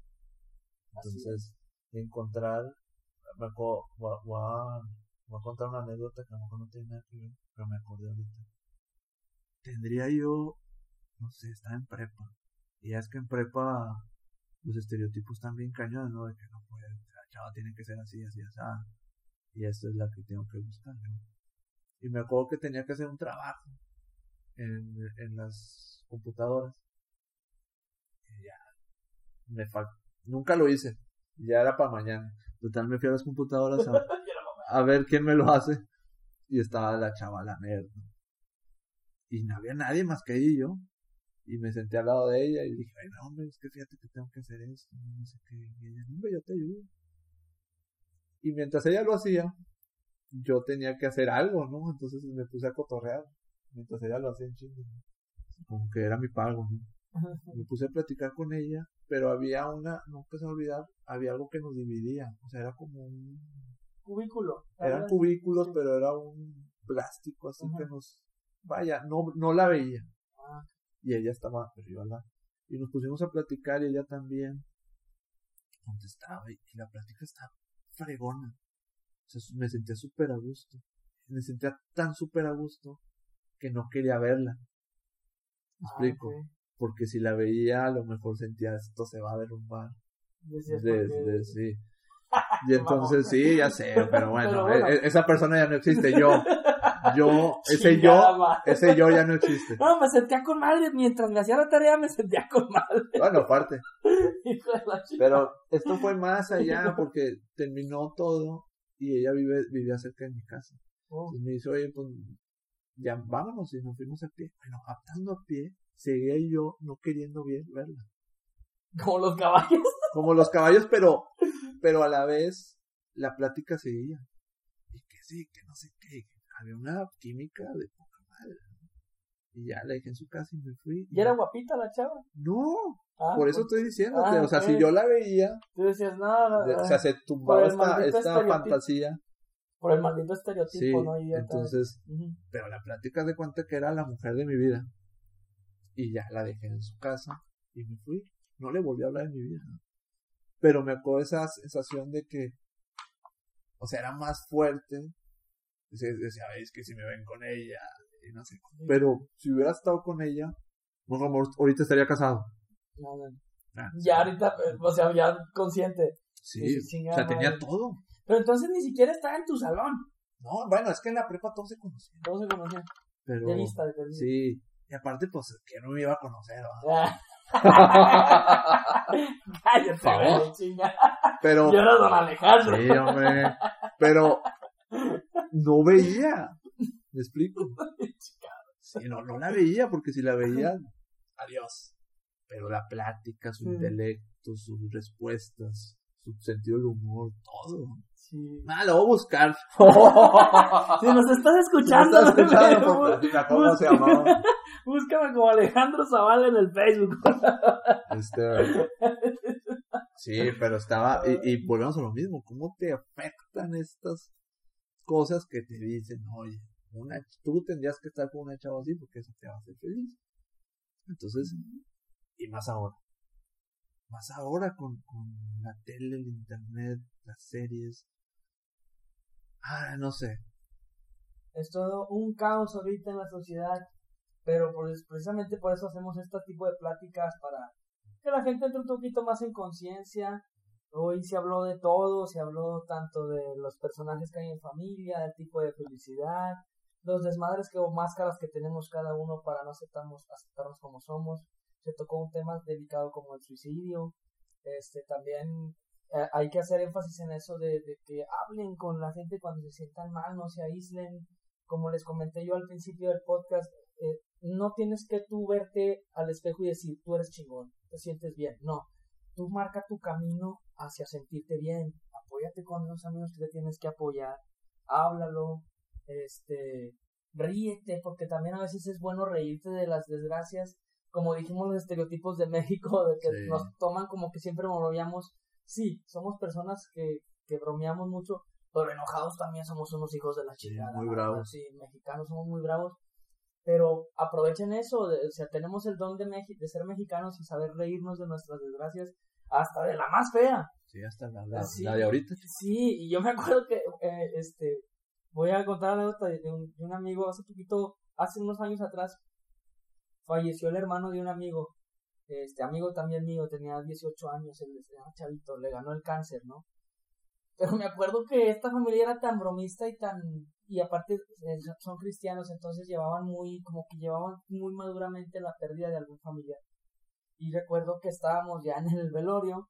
S2: Entonces, encontrar, me acuerdo, voy, a- voy a, voy a contar una anécdota que a lo mejor no tiene nada que ver, pero me acordé ahorita. Tendría yo, no sé, estaba en prepa. Y ya es que en prepa los estereotipos están bien cañones, ¿no? De que no puede, chava tiene que ser así, así, así. Y esta es la que tengo que buscar, ¿no? Y me acuerdo que tenía que hacer un trabajo en, en las computadoras. Y ya, me fal nunca lo hice. Ya era para mañana. Total, me fui a las computadoras a, [laughs] a ver quién me lo hace. Y estaba la chavala nerd. ¿no? Y no había nadie más que ella y yo. Y me senté al lado de ella y dije, ay, no, hombre, es que fíjate que tengo que hacer esto. No sé qué. Y ella, hombre, yo te ayudo. Y mientras ella lo hacía, yo tenía que hacer algo, ¿no? Entonces me puse a cotorrear. Mientras ella lo hacía en chingo. Como que era mi pago, ¿no? me puse a platicar con ella, pero había una, no se me olvidar, había algo que nos dividía, o sea, era como un,
S1: Cubículo.
S2: eran cubículos,
S1: Sí.
S2: pero era un plástico así
S1: Ajá.
S2: que nos, vaya, no, no la veía,
S1: Ah,
S2: y ella estaba, yo la, y nos pusimos a platicar y ella también contestaba, y, y la plática estaba fregona, o sea, me sentía súper a gusto, me sentía tan súper a gusto que no quería verla, ¿me
S1: ah,
S2: explico? porque si la veía a lo mejor sentía esto se va a derrumbar.
S1: Decías,
S2: De-
S1: porque-
S2: de- sí. [laughs] Y entonces sí, ya sé, pero bueno,
S1: Pero bueno.
S2: esa persona ya no existe, yo, yo, ese yo,
S1: madre.
S2: ese yo ya no existe.
S1: No, me sentía con madre. Mientras me hacía la tarea, me sentía con madre.
S2: Bueno, aparte,
S1: Hijo de la chica.
S2: pero esto fue más allá [laughs] porque terminó todo y ella vive, vivía cerca de mi casa.
S1: Oh,
S2: Entonces me dice, oye, pues ya vámonos y nos fuimos a pie. Bueno, aptando a pie, seguía yo no queriendo bien verla.
S1: Como los caballos. [laughs]
S2: como los caballos, pero, pero a la vez la plática seguía. Y que sí, que no sé qué. Había una química de. Y ya la dejé en su casa y me fui.
S1: Y era guapita la chava.
S2: No,
S1: Ah,
S2: por eso
S1: pues,
S2: estoy diciéndote.
S1: Ah,
S2: o sea, si yo la veía,
S1: Tú decías, no, no,
S2: o sea, se tumbaba esta, esta fantasía.
S1: por el maldito estereotipo,
S2: Sí,
S1: ¿no?
S2: entonces,
S1: Ujú.
S2: pero la plática de cuenta que era la mujer de mi vida. Y ya la dejé en su casa y me fui. No le volví a hablar en mi vida. ¿no? Pero me acuerdo esa sensación de que, o sea, era más fuerte. Decía, decía, "Ay, es que si me ven con ella, Pero si hubiera estado con ella, amor, ahorita estaría casado.
S1: No, no.
S2: Ah,
S1: Ya ahorita, eh, o sea, ya consciente.
S2: Sí,
S1: Sí,
S2: o sea, tenía
S1: madre.
S2: todo.
S1: Pero entonces ni siquiera estaba en tu salón.
S2: No, bueno, es que en la prepa todos se conocían.
S1: Todos se conocían.
S2: Pero,
S1: De vista, de perdida.
S2: sí. Y aparte, pues, que no me iba a conocer.
S1: Ah. [laughs] Cállate, chinga.
S2: Pero,
S1: Yo era don Alejandro.
S2: Sí, hombre. Pero [laughs] no veía. ¿Me explico? [laughs] Sí, no, no la veía, porque si la veía, adiós. Pero la plática, su
S1: Mm.
S2: intelecto, sus respuestas, su sentido del humor, todo.
S1: Sí.
S2: Ah, lo voy a buscar. [laughs]
S1: si nos estás escuchando,
S2: estás pues, ¿cómo se llamaba?
S1: búscame como Alejandro Zavala en el Facebook. [laughs]
S2: Este, sí, pero estaba, y, y volvemos a lo mismo, ¿cómo te afectan estas cosas que te dicen, oye, una, tú tendrías que estar con una chava así porque eso te va a hacer feliz? Entonces, y más ahora, más ahora con, con la tele, el internet, las series, ah, no sé,
S1: Es todo un caos ahorita en la sociedad, pero pues, precisamente por eso hacemos este tipo de pláticas para que la gente entre un poquito más en conciencia. Hoy se habló de todo, se habló tanto de los personajes que hay en familia, del tipo de felicidad, los desmadres que o máscaras que tenemos cada uno para no aceptarnos, aceptarnos como somos. Se tocó un tema delicado como el suicidio. Este también eh, hay que hacer énfasis en eso de, que hablen con la gente cuando se sientan mal, no se aíslen. Como les comenté yo al principio del podcast, eh, no tienes que tú verte al espejo y decir, tú eres chingón, te sientes bien. No, tú marca tu camino hacia sentirte bien. Apóyate con los amigos que te tienes que apoyar. Háblalo, este, ríete, porque también a veces es bueno reírte de las desgracias. Como dijimos los estereotipos de México, de que
S2: Sí.
S1: nos toman como que siempre bromeamos. Sí, somos personas que, que bromeamos mucho, pero enojados también somos unos hijos de la
S2: Sí,
S1: chingada.
S2: muy
S1: la
S2: bravos.
S1: Sí, mexicanos somos muy bravos. Pero aprovechen eso, de- o sea, tenemos el don de, de ser mexicanos y saber reírnos de nuestras desgracias, hasta de la más fea.
S2: sí, hasta la, la,
S1: Sí.
S2: la de ahorita,
S1: Sí, y yo me acuerdo que, eh, este, voy a contar la anécdota de un, amigo hace poquito, hace unos años atrás, falleció el hermano de un amigo, este amigo también mío, tenía 18 años, era chavito, le ganó el cáncer, ¿no? Pero me acuerdo que esta familia era tan bromista y tan, y aparte eh, son cristianos, entonces llevaban muy, como que llevaban muy maduramente la pérdida de algún familiar. Y recuerdo que estábamos ya en el velorio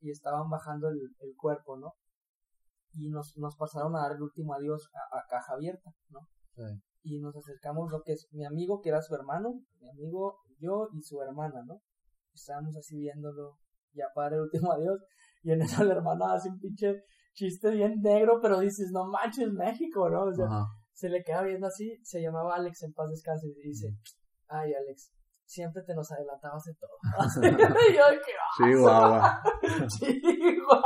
S1: y estaban bajando el, el cuerpo, ¿no? Y nos, nos pasaron a dar el último adiós a, a caja abierta, ¿no?
S2: Sí.
S1: Y nos acercamos lo que es mi amigo, que era su hermano, mi amigo, yo y su hermana, ¿no? Estábamos así viéndolo ya para el último [laughs] adiós. Y en eso la hermana hace un pinche chiste bien negro, pero dices, no manches, México, ¿no? O sea,
S2: Ajá.
S1: se le queda viendo así, se llamaba Alex en paz descanse y dice, ay Alex, siempre te nos adelantabas en todo. [laughs] y yo de que, [laughs]
S2: Sí, guagua.
S1: Sí, guau.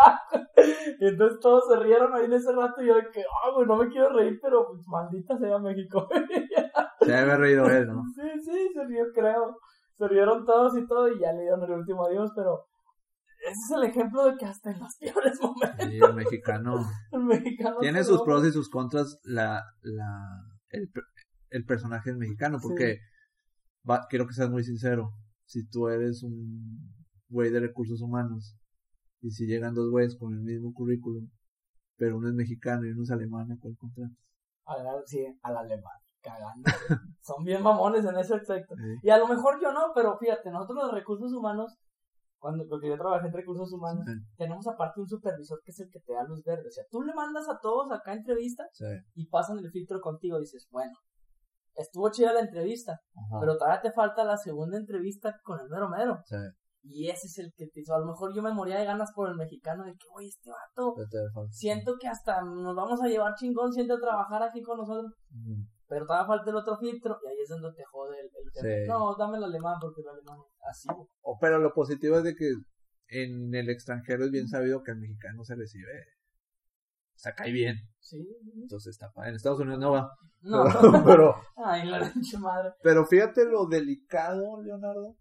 S1: Y entonces todos se rieron ahí en ese rato y yo de que, ah, güey, no me quiero reír, pero pues, maldita sea México. [laughs]
S2: Se haber reído él, ¿no?
S1: sí, sí, se rió, creo. Se rieron todos y todo y ya le dieron el último adiós, pero ese es el ejemplo de que hasta en los peores momentos
S2: Sí, el mexicano
S1: el mexicano
S2: tiene sus pros y sus contras la, la, el, el personaje mexicano, porque va, quiero que seas muy sincero, si tú eres un güey de recursos humanos y si llegan dos güeyes con el mismo currículum, pero uno es mexicano y uno es alemán, ¿a cuál contratas?
S1: Al, sí, al alemán, cagando. [laughs] Son bien mamones en ese aspecto.
S2: Sí.
S1: Y a lo mejor yo no, pero fíjate, nosotros los recursos humanos, cuando, porque yo trabajé en recursos humanos,
S2: Sí.
S1: tenemos aparte un supervisor que es el que te da luz verde. O sea, tú le mandas a todos acá entrevistas
S2: Sí.
S1: y pasan el filtro contigo. Dices, bueno, estuvo chida la entrevista,
S2: Ajá.
S1: pero todavía te falta la segunda entrevista con el mero mero.
S2: Sí.
S1: Y ese es el que te hizo. A lo mejor yo me moría de ganas por el mexicano de que, oye, este vato, siento que hasta nos vamos a llevar chingón, siente a trabajar aquí con nosotros. Pero todavía falta el otro filtro y ahí es donde te jode el, el.
S2: Sí.
S1: No, dame el alemán porque el alemán así.
S2: O, pero lo positivo es de que en el extranjero es bien sabido que el mexicano se recibe, o sea, cae bien.
S1: Sí.
S2: Entonces está padre. En Estados Unidos no va.
S1: No. [laughs]
S2: Pero, pero,
S1: Ay, la pinche madre.
S2: pero fíjate lo delicado, Leonardo,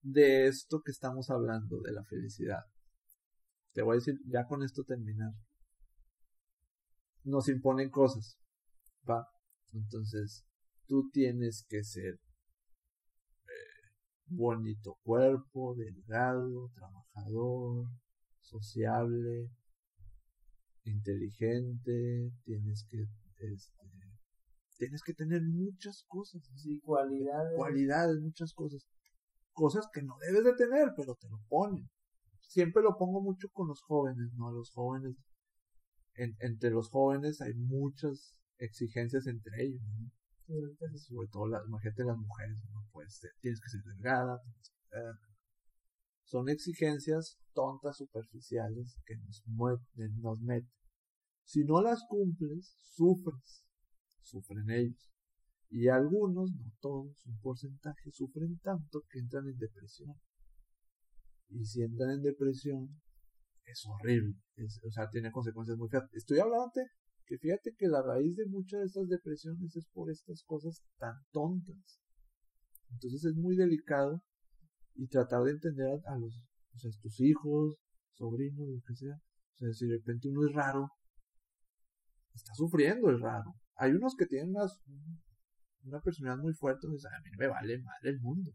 S2: de esto que estamos hablando, de la felicidad. Te voy a decir, ya con esto terminar. Nos imponen cosas, ¿va? Entonces, tú tienes que ser eh, bonito cuerpo, delgado, trabajador, sociable, inteligente, tienes que, este, tienes que tener muchas cosas,
S1: Sí, cualidades.
S2: cualidades, muchas cosas, cosas que no debes de tener, pero te lo ponen. Siempre lo pongo mucho con los jóvenes, ¿no? Los jóvenes, en- entre los jóvenes hay muchas exigencias entre ellos, ¿no?
S1: Sí,
S2: sobre todo la, imagínate las mujeres, no puedes ser, tienes que ser delgada, tienes que ser- son exigencias tontas, superficiales que nos, nos meten. Si no las cumples, sufres. Sufren ellos. Y algunos, no todos, un porcentaje, sufren tanto que entran en depresión. Y si entran en depresión, es horrible. o sea, tiene consecuencias muy feas. Estoy hablando que fíjate que la raíz de muchas de estas depresiones es por estas cosas tan tontas. Entonces es muy delicado y tratar de entender a, los, o sea, tus hijos, sobrinos, lo que sea. O sea, si de repente uno es raro, está sufriendo el raro. Hay unos que tienen una personalidad muy fuerte, donde a mí me vale madre el mundo.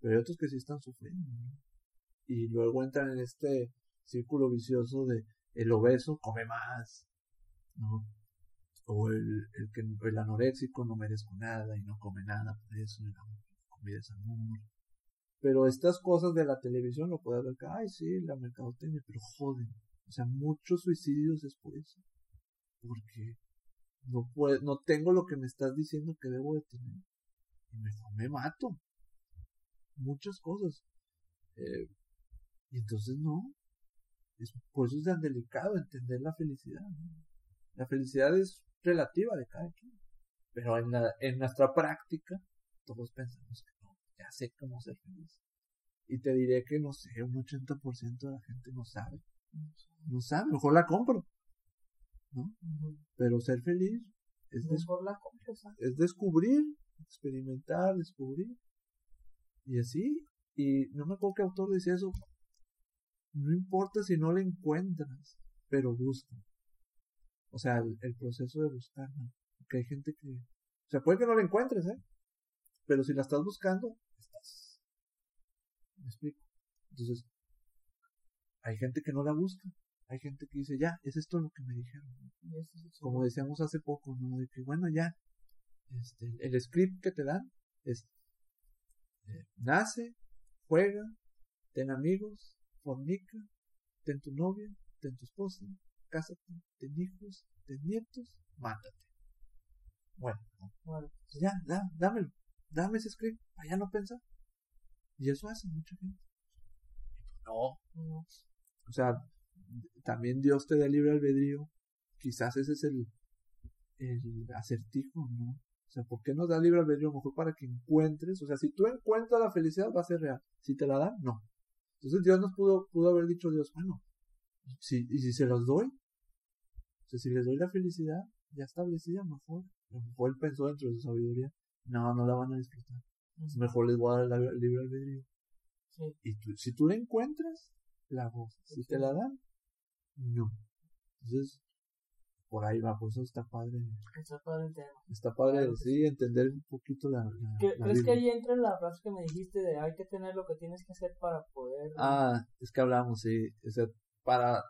S2: Pero hay otros que sí están sufriendo. Y luego entran en este círculo vicioso de el obeso come más, ¿no? O el, el que el anoréxico no merezco nada y no come nada, por eso el comida es amor. Pero estas cosas de la televisión lo puedes ver que, ay, sí, la mercadotecnia, pero joden. O sea, muchos suicidios es por eso. Porque no puedo, no tengo lo que me estás diciendo que debo de tener. Y mejor me mato. Muchas cosas. Eh, y entonces no. Es, por eso es tan delicado entender la felicidad. La felicidad es relativa de cada quien. Pero en, la, en nuestra práctica, todos pensamos que ya sé cómo ser feliz. Y te diré que, no sé, un 80% de la gente no sabe. No sabe, mejor la compro. ¿No? Pero ser feliz es, es descubrir, experimentar, descubrir. Y así, y no me acuerdo qué autor decía eso, no importa si no la encuentras, pero busca. O sea, el, proceso de buscar, ¿no? Porque hay gente que, o sea, puede que no la encuentres, ¿eh? Pero si la estás buscando, ¿Me explico? Entonces, hay gente que no la busca. Hay gente que dice, ya, es esto lo que me dijeron. Como decíamos hace poco, ¿no? De que, bueno, ya, este, el script que te dan es, eh, nace, juega, ten amigos, fornica, ten tu novia, ten tu esposa, cásate, ten hijos, ten nietos, mátate. Bueno, bueno ya, da, dámelo, dame ese script, allá no pensar. Y eso hace mucha gente. No. O sea, también Dios te da libre albedrío. Quizás ese es el, el acertijo, ¿no? O sea, ¿por qué nos da libre albedrío? mejor para que encuentres. O sea, si tú encuentras la felicidad, va a ser real. Si te la dan, no. Entonces Dios nos pudo, pudo haber dicho Dios, bueno, si, y si se los doy, o sea, si les doy la felicidad ya establecida, mejor. A lo mejor él pensó dentro de su sabiduría, no, no la van a disfrutar mejor les voy a dar el libre albedrío. Y si tú la encuentras, la voz. Si te la dan, no. Entonces, por ahí va, pues eso está padre.
S1: Está padre el tema.
S2: Está padre, sí, entender un poquito la.
S1: ¿Crees que ahí entra la frase que me dijiste de hay que tener lo que tienes que hacer para poder.
S2: Ah, es que hablamos, sí. O sea, para,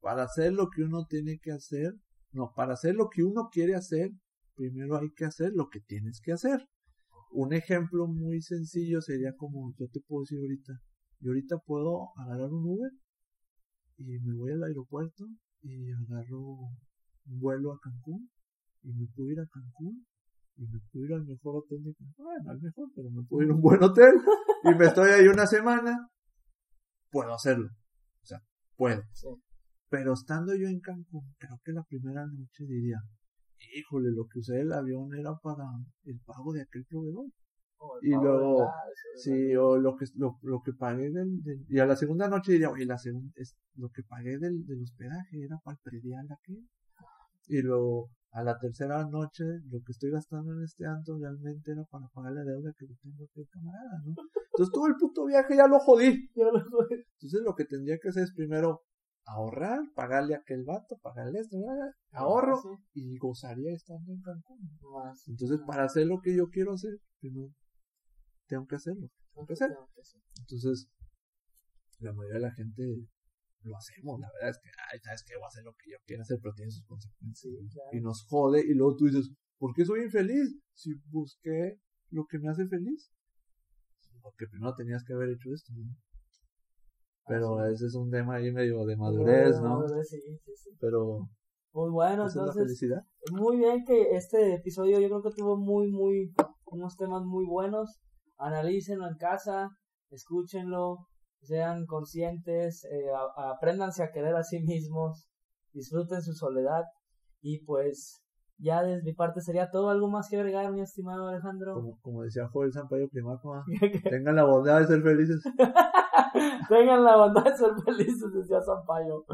S2: para hacer lo que uno tiene que hacer, no, para hacer lo que uno quiere hacer, primero hay que hacer lo que tienes que hacer. Un ejemplo muy sencillo sería como yo te puedo decir ahorita, yo ahorita puedo agarrar un Uber y me voy al aeropuerto y agarro un vuelo a Cancún y me puedo ir a Cancún y me puedo ir al mejor hotel de Cancún, bueno, al mejor, pero me puedo ir a un buen hotel [laughs] y me estoy ahí una semana, puedo hacerlo, o sea, puedo. Pero estando yo en Cancún, creo que la primera noche diría, híjole, lo que usé el avión era para el pago de aquel proveedor. Y luego, sí, o lo que, lo, lo que pagué del, y a la segunda noche diría, oye, la segunda, es, lo que pagué del, del hospedaje era para el predial aquí. Y luego, a la tercera noche, lo que estoy gastando en este anto realmente era para pagar la deuda que tengo aquí camarada, ¿no? Entonces todo el puto viaje ya lo jodí. Ya lo jodí. Entonces lo que tendría que hacer es primero ahorrar, pagarle a aquel vato, pagarle esto, ahorro y gozaría estando en Cancún. Entonces, para hacer lo que yo quiero hacer, primero tengo que hacerlo, tengo que hacer. Entonces, la mayoría de la gente lo hacemos, la verdad es que, ay, sabes que voy a hacer lo que yo quiero hacer, pero tiene sus consecuencias. Y nos jode, y luego tú dices, ¿por qué soy infeliz? Si busqué lo que me hace feliz. Porque primero tenías que haber hecho esto, ¿no? Pero ese es un tema ahí medio de madurez, ¿no? sí, sí, sí. Pero...
S1: Pues bueno, entonces... Muy bien que este episodio yo creo que tuvo muy, muy... unos temas muy buenos. Analícenlo en casa, escúchenlo, sean conscientes, eh, apréndanse a querer a sí mismos, disfruten su soledad y pues ya de mi parte sería todo. ¿Algo más que agregar, mi estimado Alejandro?
S2: Como, como decía Joel Sampaio Primaco, [laughs] tengan la bondad de ser felices. [laughs]
S1: tengan la bondad de ser felices, decía Sampaio.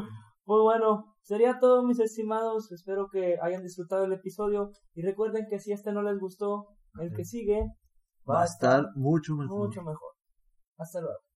S1: Muy bueno, sería todo, mis estimados. Espero que hayan disfrutado el episodio. Y recuerden que si este no les gustó, el que sigue
S2: va, a estar mucho mejor.
S1: Mucho mejor. Hasta luego.